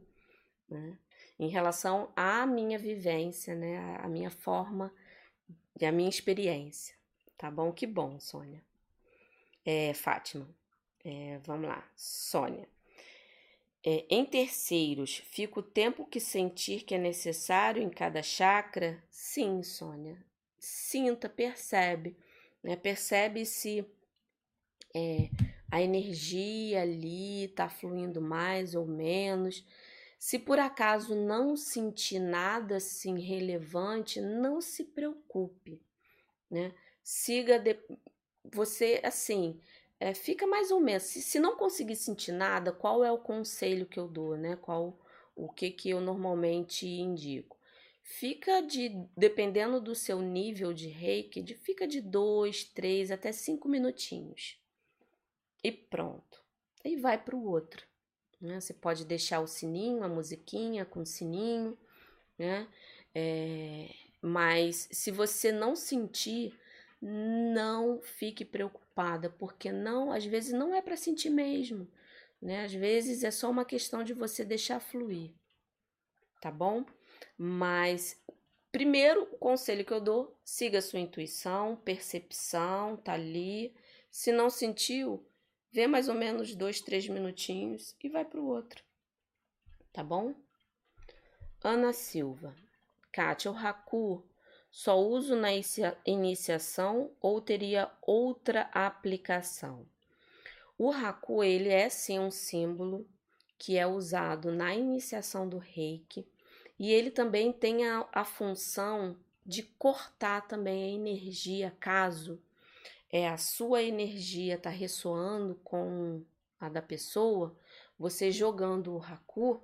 Speaker 1: né? Em relação à minha vivência, né? Minha forma e a minha experiência. Tá bom? Que bom, Sônia. É, Fátima. É, vamos lá. Sônia. É, em terceiros, fica o tempo que sentir que é necessário em cada chakra? Sim, Sônia. Sinta, percebe. Né? Percebe se é, a energia ali está fluindo mais ou menos. Se por acaso não sentir nada assim relevante, não se preocupe, né? Siga de... você assim, é, fica mais ou menos. Se, se não conseguir sentir nada, qual é o conselho que eu dou, né? Qual o que que eu normalmente indico? Fica de, dependendo do seu nível de reiki, de, fica de dois, três até cinco minutinhos. E pronto. Aí vai para o outro. Né? Você pode deixar o sininho, a musiquinha com o sininho, né? É, mas se você não sentir, não fique preocupada, porque não, às vezes não é para sentir mesmo, né? Às vezes é só uma questão de você deixar fluir, tá bom? Mas primeiro, o conselho que eu dou, siga sua intuição, percepção, tá ali. Se não sentiu, vê mais ou menos dois, três minutinhos e vai para o outro, tá bom? Ana Silva, Kátia, o Haku só uso na iniciação ou teria outra aplicação? O Haku, ele é sim um símbolo que é usado na iniciação do reiki e ele também tem a, a função de cortar também a energia caso é a sua energia está ressoando com a da pessoa, você jogando o Haku,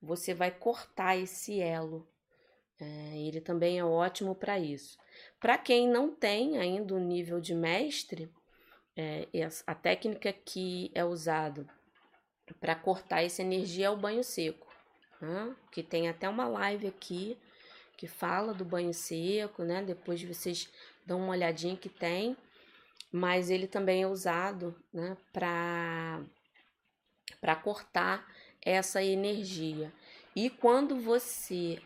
Speaker 1: você vai cortar esse elo é, ele também é ótimo para isso. Para quem não tem ainda o nível de mestre, é, a técnica que é usada para cortar essa energia é o banho seco, né? que tem até uma live aqui que fala do banho seco, né? Depois vocês dão uma olhadinha que tem, mas ele também é usado, né? Para para cortar essa energia. E quando você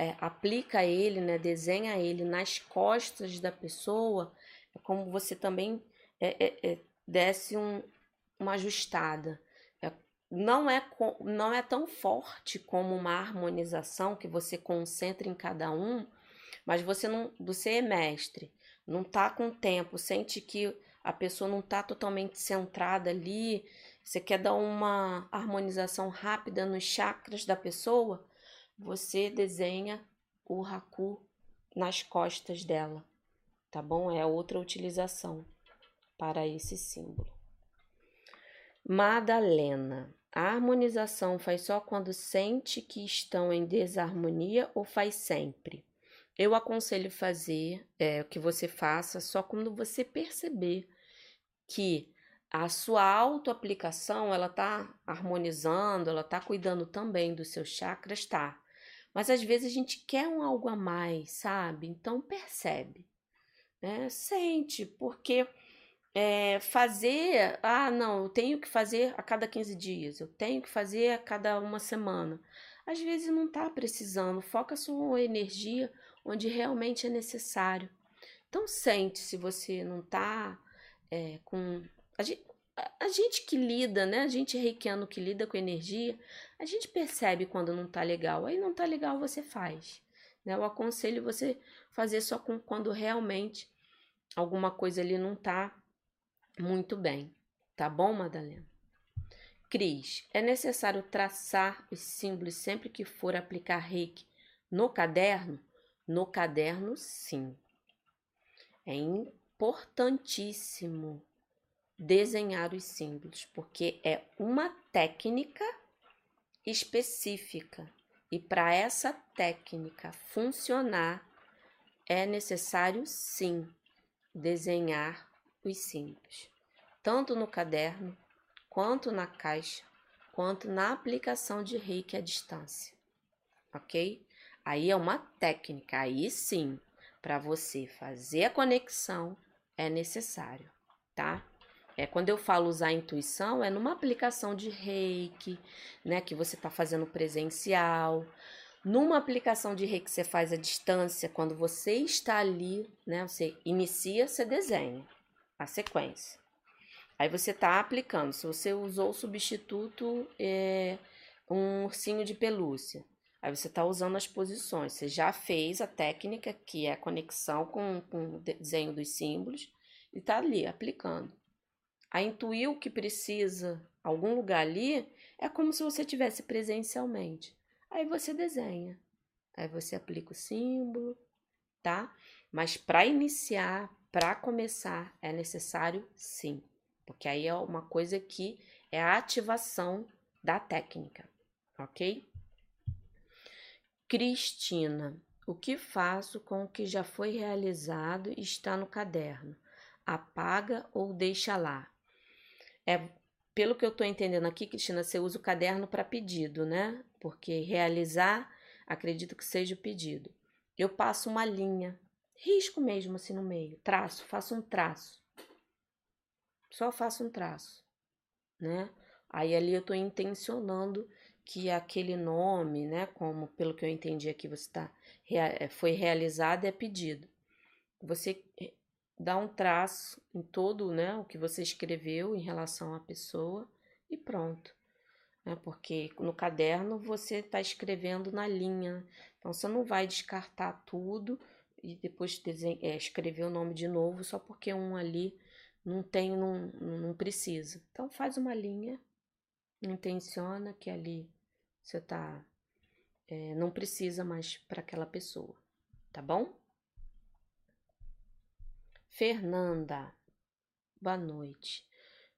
Speaker 1: é, aplica ele, né, desenha ele nas costas da pessoa, é como você também é, é, é desse um, uma ajustada. É, não, é, não é tão forte como uma harmonização que você concentra em cada um, mas você não você é mestre, não tá com tempo, sente que a pessoa não tá totalmente centrada ali você quer dar uma harmonização rápida nos chakras da pessoa, você desenha o Haku nas costas dela, tá bom? É outra utilização para esse símbolo. Madalena. A harmonização faz só quando sente que estão em desarmonia ou faz sempre? Eu aconselho fazer é, que você faça só quando você perceber que a sua autoaplicação ela tá harmonizando, ela tá cuidando também dos seus chakras, tá? Mas às vezes a gente quer um algo a mais, sabe? Então percebe, né? Sente, porque é, fazer, ah, não, eu tenho que fazer a cada 15 dias, eu tenho que fazer a cada uma semana. Às vezes não tá precisando, foca sua energia onde realmente é necessário. Então sente se você não tá é, com gente, a gente que lida, né? A gente reikiano que lida com energia, a gente percebe quando não tá legal. Aí não tá legal, você faz. Né? Eu aconselho você fazer só com quando realmente alguma coisa ali não tá muito bem. Tá bom, Madalena? Cris, é necessário traçar os símbolos sempre que for aplicar reiki no caderno? No caderno, sim. É importantíssimo desenhar os símbolos, porque é uma técnica específica e para essa técnica funcionar é necessário sim desenhar os símbolos, tanto no caderno, quanto na caixa, quanto na aplicação de reiki à distância, ok? Aí é uma técnica, aí sim, para você fazer a conexão é necessário, tá? É, quando eu falo usar intuição, é numa aplicação de reiki, né? Que você está fazendo presencial. Numa aplicação de reiki que você faz à distância, quando você está ali, né? Você inicia, você desenha a sequência. Aí você está aplicando. Se você usou o substituto, é, um ursinho de pelúcia. Aí você está usando as posições. Você já fez a técnica, que é a conexão com, com o desenho dos símbolos, e está ali aplicando a intuir o que precisa, algum lugar ali, é como se você tivesse presencialmente. Aí você desenha, aí você aplica o símbolo, tá? Mas para iniciar, para começar, é necessário sim, porque aí é uma coisa que é a ativação da técnica, ok? Cristina, o que faço com o que já foi realizado e está no caderno? Apaga ou deixa lá? É, pelo que eu estou entendendo aqui, Cristina, você usa o caderno para pedido, né? Porque realizar, acredito que seja o pedido. Eu passo uma linha, risco mesmo assim no meio, traço, faço um traço. Só faço um traço, né? Aí ali eu estou intencionando que aquele nome, né, como pelo que eu entendi aqui você tá, foi realizado é pedido. Você dá um traço em todo né, o que você escreveu em relação à pessoa e pronto. Né? Porque no caderno você está escrevendo na linha, então você não vai descartar tudo e depois é, escrever o nome de novo só porque um ali não tem, não, não precisa. Então faz uma linha, intenciona que ali você está, é, não precisa mais para aquela pessoa, tá bom? Fernanda, boa noite.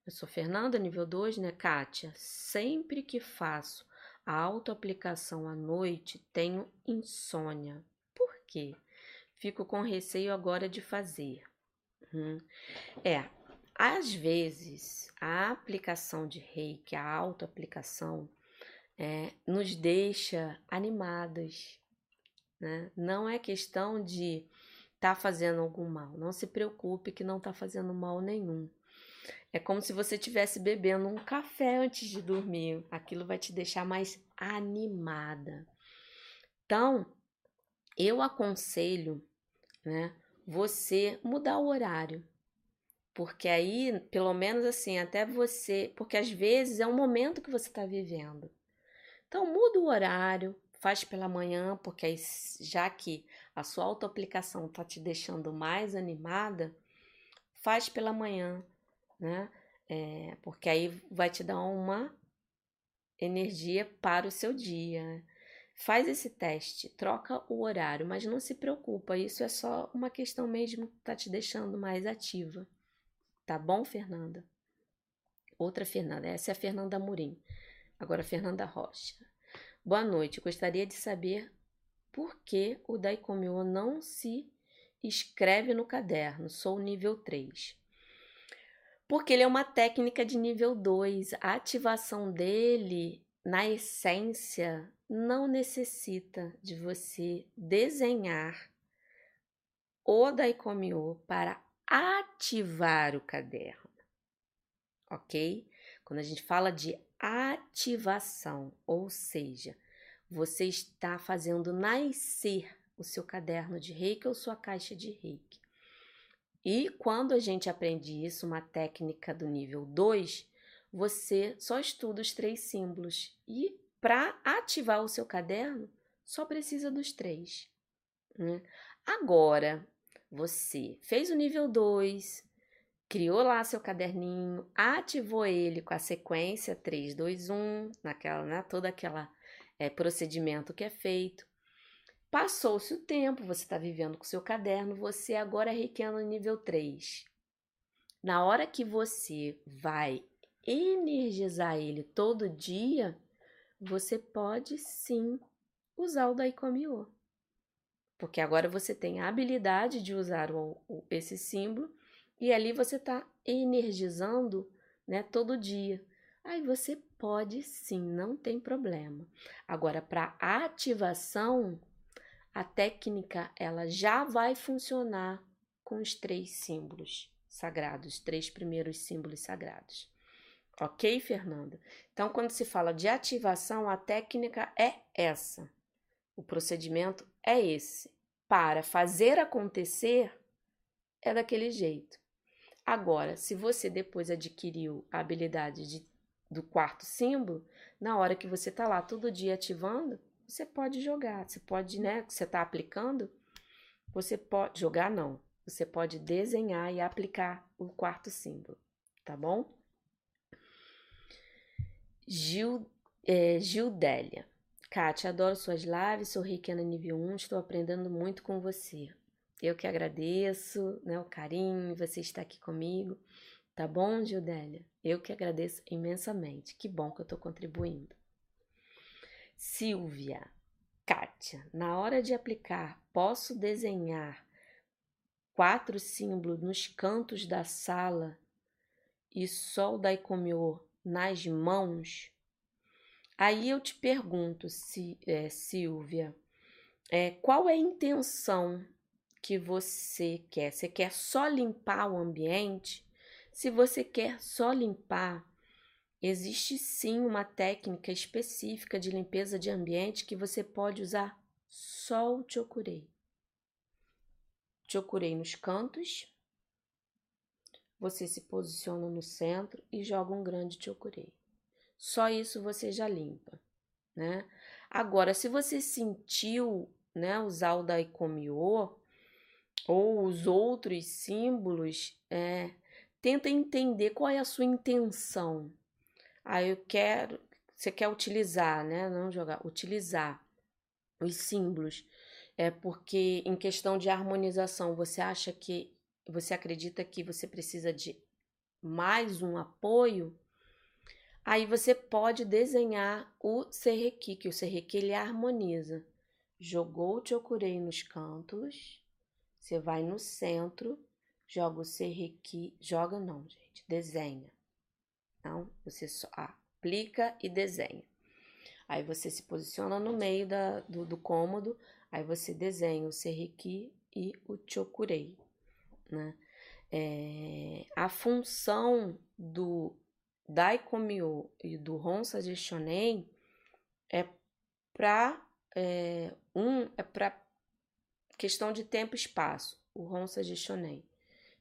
Speaker 1: Eu sou Fernanda, nível 2, né, Kátia? Sempre que faço a autoaplicação à noite, tenho insônia. Por quê? Fico com receio agora de fazer. Hum. É, às vezes a aplicação de reiki, a autoaplicação, é, nos deixa animadas. Né? Não é questão de tá fazendo algum mal. Não se preocupe que não tá fazendo mal nenhum. É como se você estivesse bebendo um café antes de dormir. Aquilo vai te deixar mais animada. Então, eu aconselho, né, você mudar o horário. Porque aí, pelo menos assim, até você, porque às vezes é um momento que você está vivendo. Então, muda o horário, faz pela manhã, porque aí, já que a sua autoaplicação está te deixando mais animada, faz pela manhã, né? É, porque aí vai te dar uma energia para o seu dia. Né? Faz esse teste, troca o horário, mas não se preocupa, isso é só uma questão mesmo que tá te deixando mais ativa. Tá bom, Fernanda? Outra Fernanda, essa é a Fernanda Murim. Agora, Fernanda Rocha. Boa noite, gostaria de saber por que o Daikomyo não se escreve no caderno. Sou nível 3. Porque ele é uma técnica de nível 2. A ativação dele, na essência, não necessita de você desenhar o Daikomyo para ativar o caderno. Ok? Quando a gente fala de ativação, ou seja, você está fazendo nascer o seu caderno de reiki ou sua caixa de reiki. E quando a gente aprende isso, uma técnica do nível 2, você só estuda os três símbolos. E para ativar o seu caderno, só precisa dos três. Né? Agora, você fez o nível 2, criou lá seu caderninho, ativou ele com a sequência 3, 2, 1, naquela, né, toda aquela é, procedimento que é feito. Passou-se o tempo, você está vivendo com seu caderno, você agora é reikiano nível 3. Na hora que você vai energizar ele todo dia, você pode sim usar o Daikomyo. Porque agora você tem a habilidade de usar o, o, esse símbolo e ali você está energizando né, todo dia. Aí você pode sim, não tem problema. Agora, para ativação, a técnica ela já vai funcionar com os três símbolos sagrados, três primeiros símbolos sagrados. Ok, Fernanda? Então, quando se fala de ativação, a técnica é essa. O procedimento é esse. Para fazer acontecer, é daquele jeito. Agora, se você depois adquiriu a habilidade de do quarto símbolo, na hora que você está lá todo dia ativando, você pode jogar, você pode, né, você está aplicando, você pode jogar não, você pode desenhar e aplicar o quarto símbolo, tá bom? Gil, é, Gildélia. Kátia, adoro suas lives, sou no nível 1, estou aprendendo muito com você. Eu que agradeço, né, o carinho, você está aqui comigo. Tá bom, Gildélia? Eu que agradeço imensamente. Que bom que eu estou contribuindo. Silvia, Kátia, na hora de aplicar, posso desenhar quatro símbolos nos cantos da sala e só o Daikomyo nas mãos? Aí eu te pergunto, é, Silvia, é, qual é a intenção que você quer? Você quer só limpar o ambiente? Se você quer só limpar, existe sim uma técnica específica de limpeza de ambiente que você pode usar só o chokurei. Chokurei nos cantos, você se posiciona no centro e joga um grande chokurei. Só isso você já limpa, né? Agora, se você sentiu, né, usar o Daikomyo ou os outros símbolos, é, tenta entender qual é a sua intenção. Ah, eu quero, você quer utilizar, né? Não jogar, utilizar os símbolos. É porque em questão de harmonização, você acha que você acredita que você precisa de mais um apoio? Aí você pode desenhar o serrequi, que o serrequi ele harmoniza. Jogou o chokurei nos cantos, você vai no centro joga o serrequi, joga não, gente, desenha. Não, você só aplica e desenha. Aí você se posiciona no meio da, do, do cômodo, aí você desenha o serrequi e o chokurei, né? É, a função do Daikomyo e do Honsa de Shonen é para é, um é para questão de tempo e espaço, o Honsa de Shonen.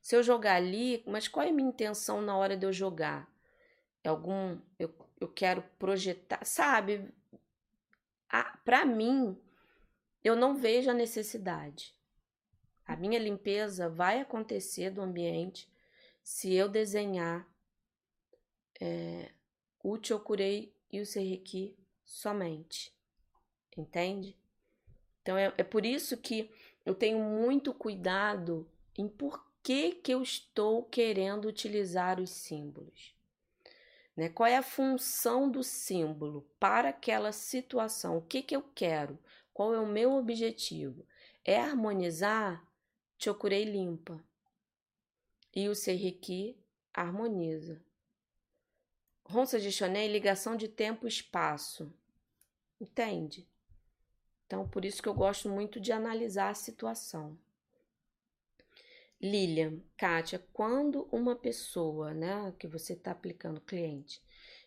Speaker 1: Se eu jogar ali, mas qual é a minha intenção na hora de eu jogar? É algum. Eu, eu quero projetar, sabe? Para mim, eu não vejo a necessidade. A minha limpeza vai acontecer do ambiente se eu desenhar é, o Chokurei e o Seiriki somente. Entende? Então é, é por isso que eu tenho muito cuidado em por que, que eu estou querendo utilizar os símbolos. Né? Qual é a função do símbolo para aquela situação? O que, que eu quero? Qual é o meu objetivo? É harmonizar? Chokurei limpa. E o Seiriki harmoniza. Ronça de Choné é ligação de tempo e espaço. Entende? Então, por isso que eu gosto muito de analisar a situação. Lilian, Kátia, quando uma pessoa, né, que você está aplicando cliente,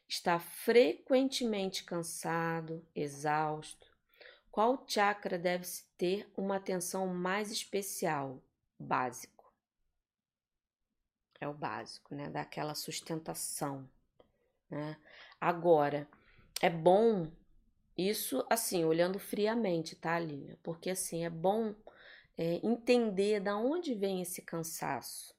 Speaker 1: está frequentemente cansado, exausto, qual chakra deve ter uma atenção mais especial? Básico. É o básico, né? Daquela sustentação. Né? Agora, é bom isso, assim, olhando friamente, tá, Lilian? Porque, assim, é bom é, entender da onde vem esse cansaço.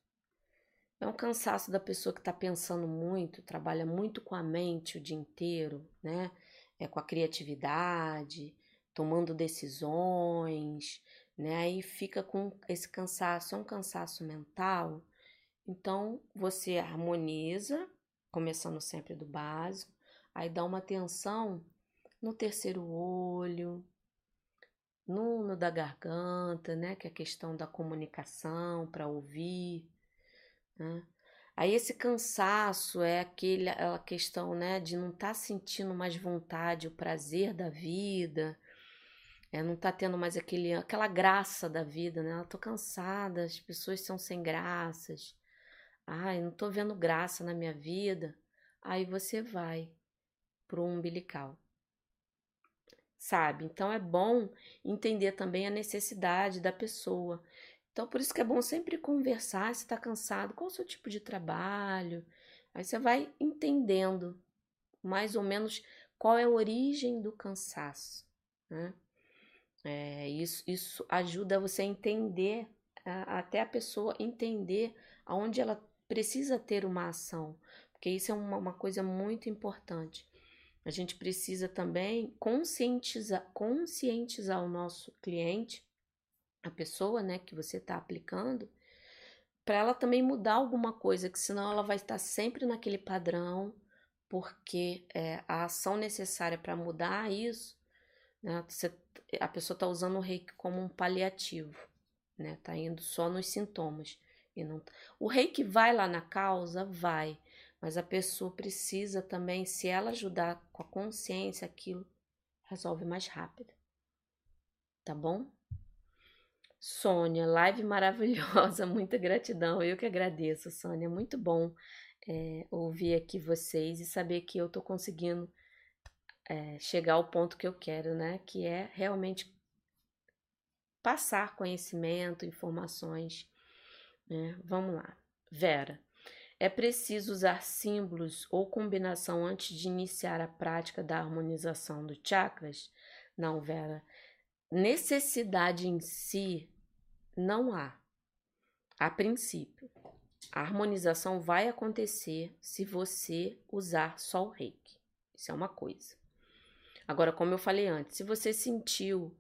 Speaker 1: É um cansaço da pessoa que está pensando muito, trabalha muito com a mente o dia inteiro, né? É com a criatividade, tomando decisões, né? Aí fica com esse cansaço, é um cansaço mental. Então você harmoniza, começando sempre do básico, aí dá uma atenção no terceiro olho, no, da garganta, né? Que é a questão da comunicação para ouvir. Né? Aí esse cansaço é aquele, aquela questão, né, de não estar tá sentindo mais vontade, o prazer da vida, é, não tá tendo mais aquele, aquela graça da vida, né? Eu tô cansada, as pessoas são sem graças. Ai, não tô vendo graça na minha vida. Aí você vai pro umbilical sabe? Então é bom entender também a necessidade da pessoa. Então por isso que é bom sempre conversar, se está cansado, qual o seu tipo de trabalho. Aí você vai entendendo mais ou menos qual é a origem do cansaço, né? É, isso, isso ajuda você a entender, até a pessoa entender aonde ela precisa ter uma ação, porque isso é uma, uma coisa muito importante. A gente precisa também conscientizar, conscientizar o nosso cliente, a pessoa né, que você está aplicando, para ela também mudar alguma coisa, que senão ela vai estar sempre naquele padrão, porque é, a ação necessária para mudar isso, né, você, a pessoa está usando o reiki como um paliativo, né? Tá indo só nos sintomas. E não, o reiki vai lá na causa, vai, mas a pessoa precisa também, se ela ajudar com a consciência, aquilo resolve mais rápido. Tá bom? Sônia, live maravilhosa, muita gratidão. Eu que agradeço, Sônia. Muito bom é, ouvir aqui vocês e saber que eu tô conseguindo é, chegar ao ponto que eu quero, né? Que é realmente passar conhecimento, informações. Né? Vamos lá. Vera, é preciso usar símbolos ou combinação antes de iniciar a prática da harmonização dos chakras? Não, Vera. Necessidade em si não há. A princípio, a harmonização vai acontecer se você usar só o reiki. Isso é uma coisa. Agora, como eu falei antes, se você sentiu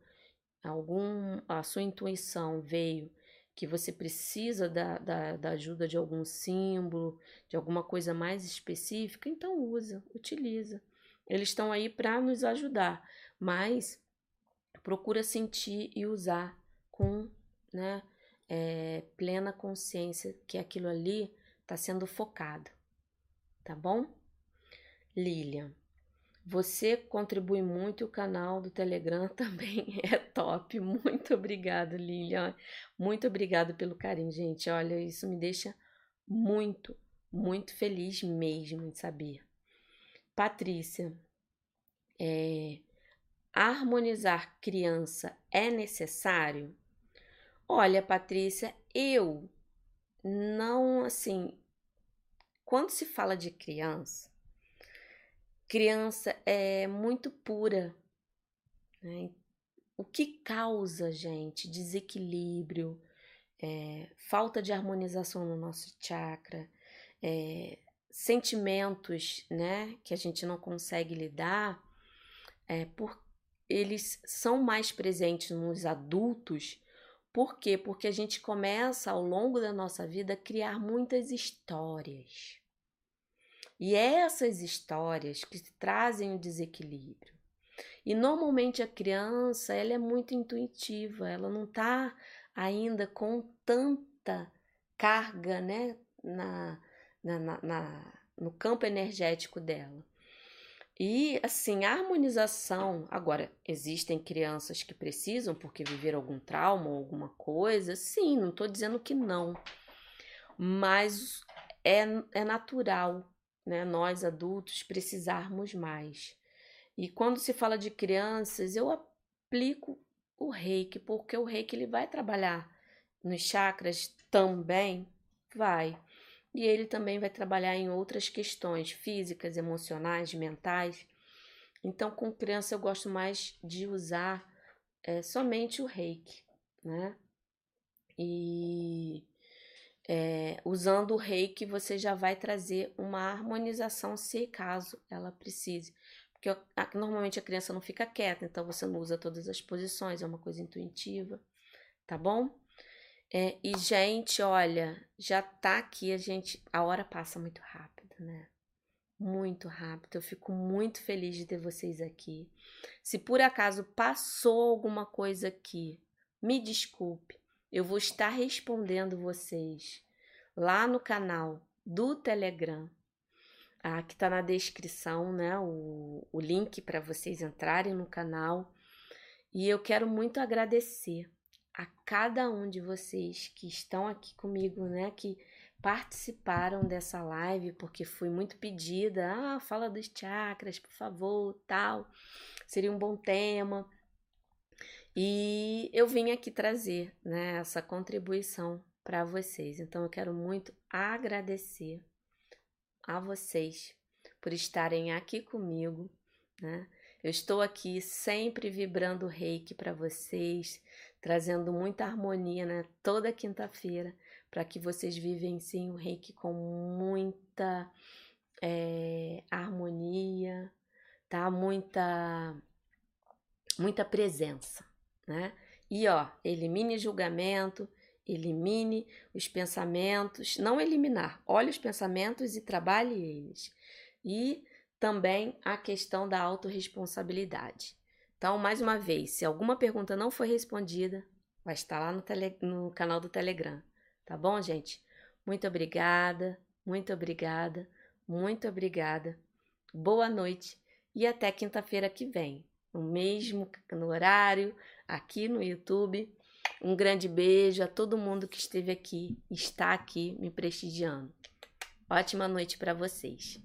Speaker 1: algum, a sua intuição veio que você precisa da, da, da, ajuda de algum símbolo, de alguma coisa mais específica, então usa, utiliza. Eles estão aí para nos ajudar, mas procura sentir e usar com né, é, plena consciência que aquilo ali está sendo focado, tá bom? Lilian. Você contribui muito e o canal do Telegram também é top. Muito obrigada, Lilian. Muito obrigada pelo carinho, gente. Olha, isso me deixa muito, muito feliz mesmo de saber. Patrícia, é, harmonizar criança é necessário? Olha, Patrícia, eu não assim. Quando se fala de criança, criança é muito pura. Né? O que causa, gente, desequilíbrio, é, falta de harmonização no nosso chakra, é, sentimentos, né, que a gente não consegue lidar, é, por, eles são mais presentes nos adultos. Por quê? Porque a gente começa ao longo da nossa vida a criar muitas histórias. E essas histórias que trazem o desequilíbrio. E normalmente a criança, ela é muito intuitiva, ela não está ainda com tanta carga, né, na, na, na, na, no campo energético dela. E assim, a harmonização. Agora, existem crianças que precisam porque viveram algum trauma ou alguma coisa. Sim, não estou dizendo que não. Mas é, é natural, né? Nós adultos precisarmos mais. E quando se fala de crianças, eu aplico o reiki, porque o reiki ele vai trabalhar nos chakras também. Vai. E ele também vai trabalhar em outras questões físicas, emocionais, mentais. Então, com criança, eu gosto mais de usar é, somente o reiki, né? E é, usando o reiki, você já vai trazer uma harmonização, se caso ela precise. Porque normalmente a criança não fica quieta, então você não usa todas as posições, é uma coisa intuitiva, tá bom? É, e, gente, olha, já tá aqui, a gente. A hora passa muito rápido, né? Muito rápido. Eu fico muito feliz de ter vocês aqui. Se por acaso passou alguma coisa aqui, me desculpe. Eu vou estar respondendo vocês lá no canal do Telegram. Aqui tá na descrição, né? O, o link para vocês entrarem no canal. E eu quero muito agradecer a cada um de vocês que estão aqui comigo, né? Que participaram dessa live, porque fui muito pedida. Ah, fala dos chakras, por favor, tal. Seria um bom tema. E eu vim aqui trazer, né, essa contribuição para vocês. Então eu quero muito agradecer a vocês por estarem aqui comigo, né? Eu estou aqui sempre vibrando reiki para vocês, trazendo muita harmonia né? toda quinta-feira, para que vocês vivenciem o reiki com muita é, harmonia, tá? Muita, muita presença, né? E ó, elimine julgamento, elimine os pensamentos, não eliminar, olhe os pensamentos e trabalhe eles. E também a questão da autorresponsabilidade. Então, mais uma vez, se alguma pergunta não foi respondida, vai estar lá no, tele, no canal do Telegram. Tá bom, gente? Muito obrigada, muito obrigada, muito obrigada. Boa noite e até quinta-feira que vem, no mesmo no horário, aqui no YouTube. Um grande beijo a todo mundo que esteve aqui, está aqui me prestigiando. Ótima noite para vocês.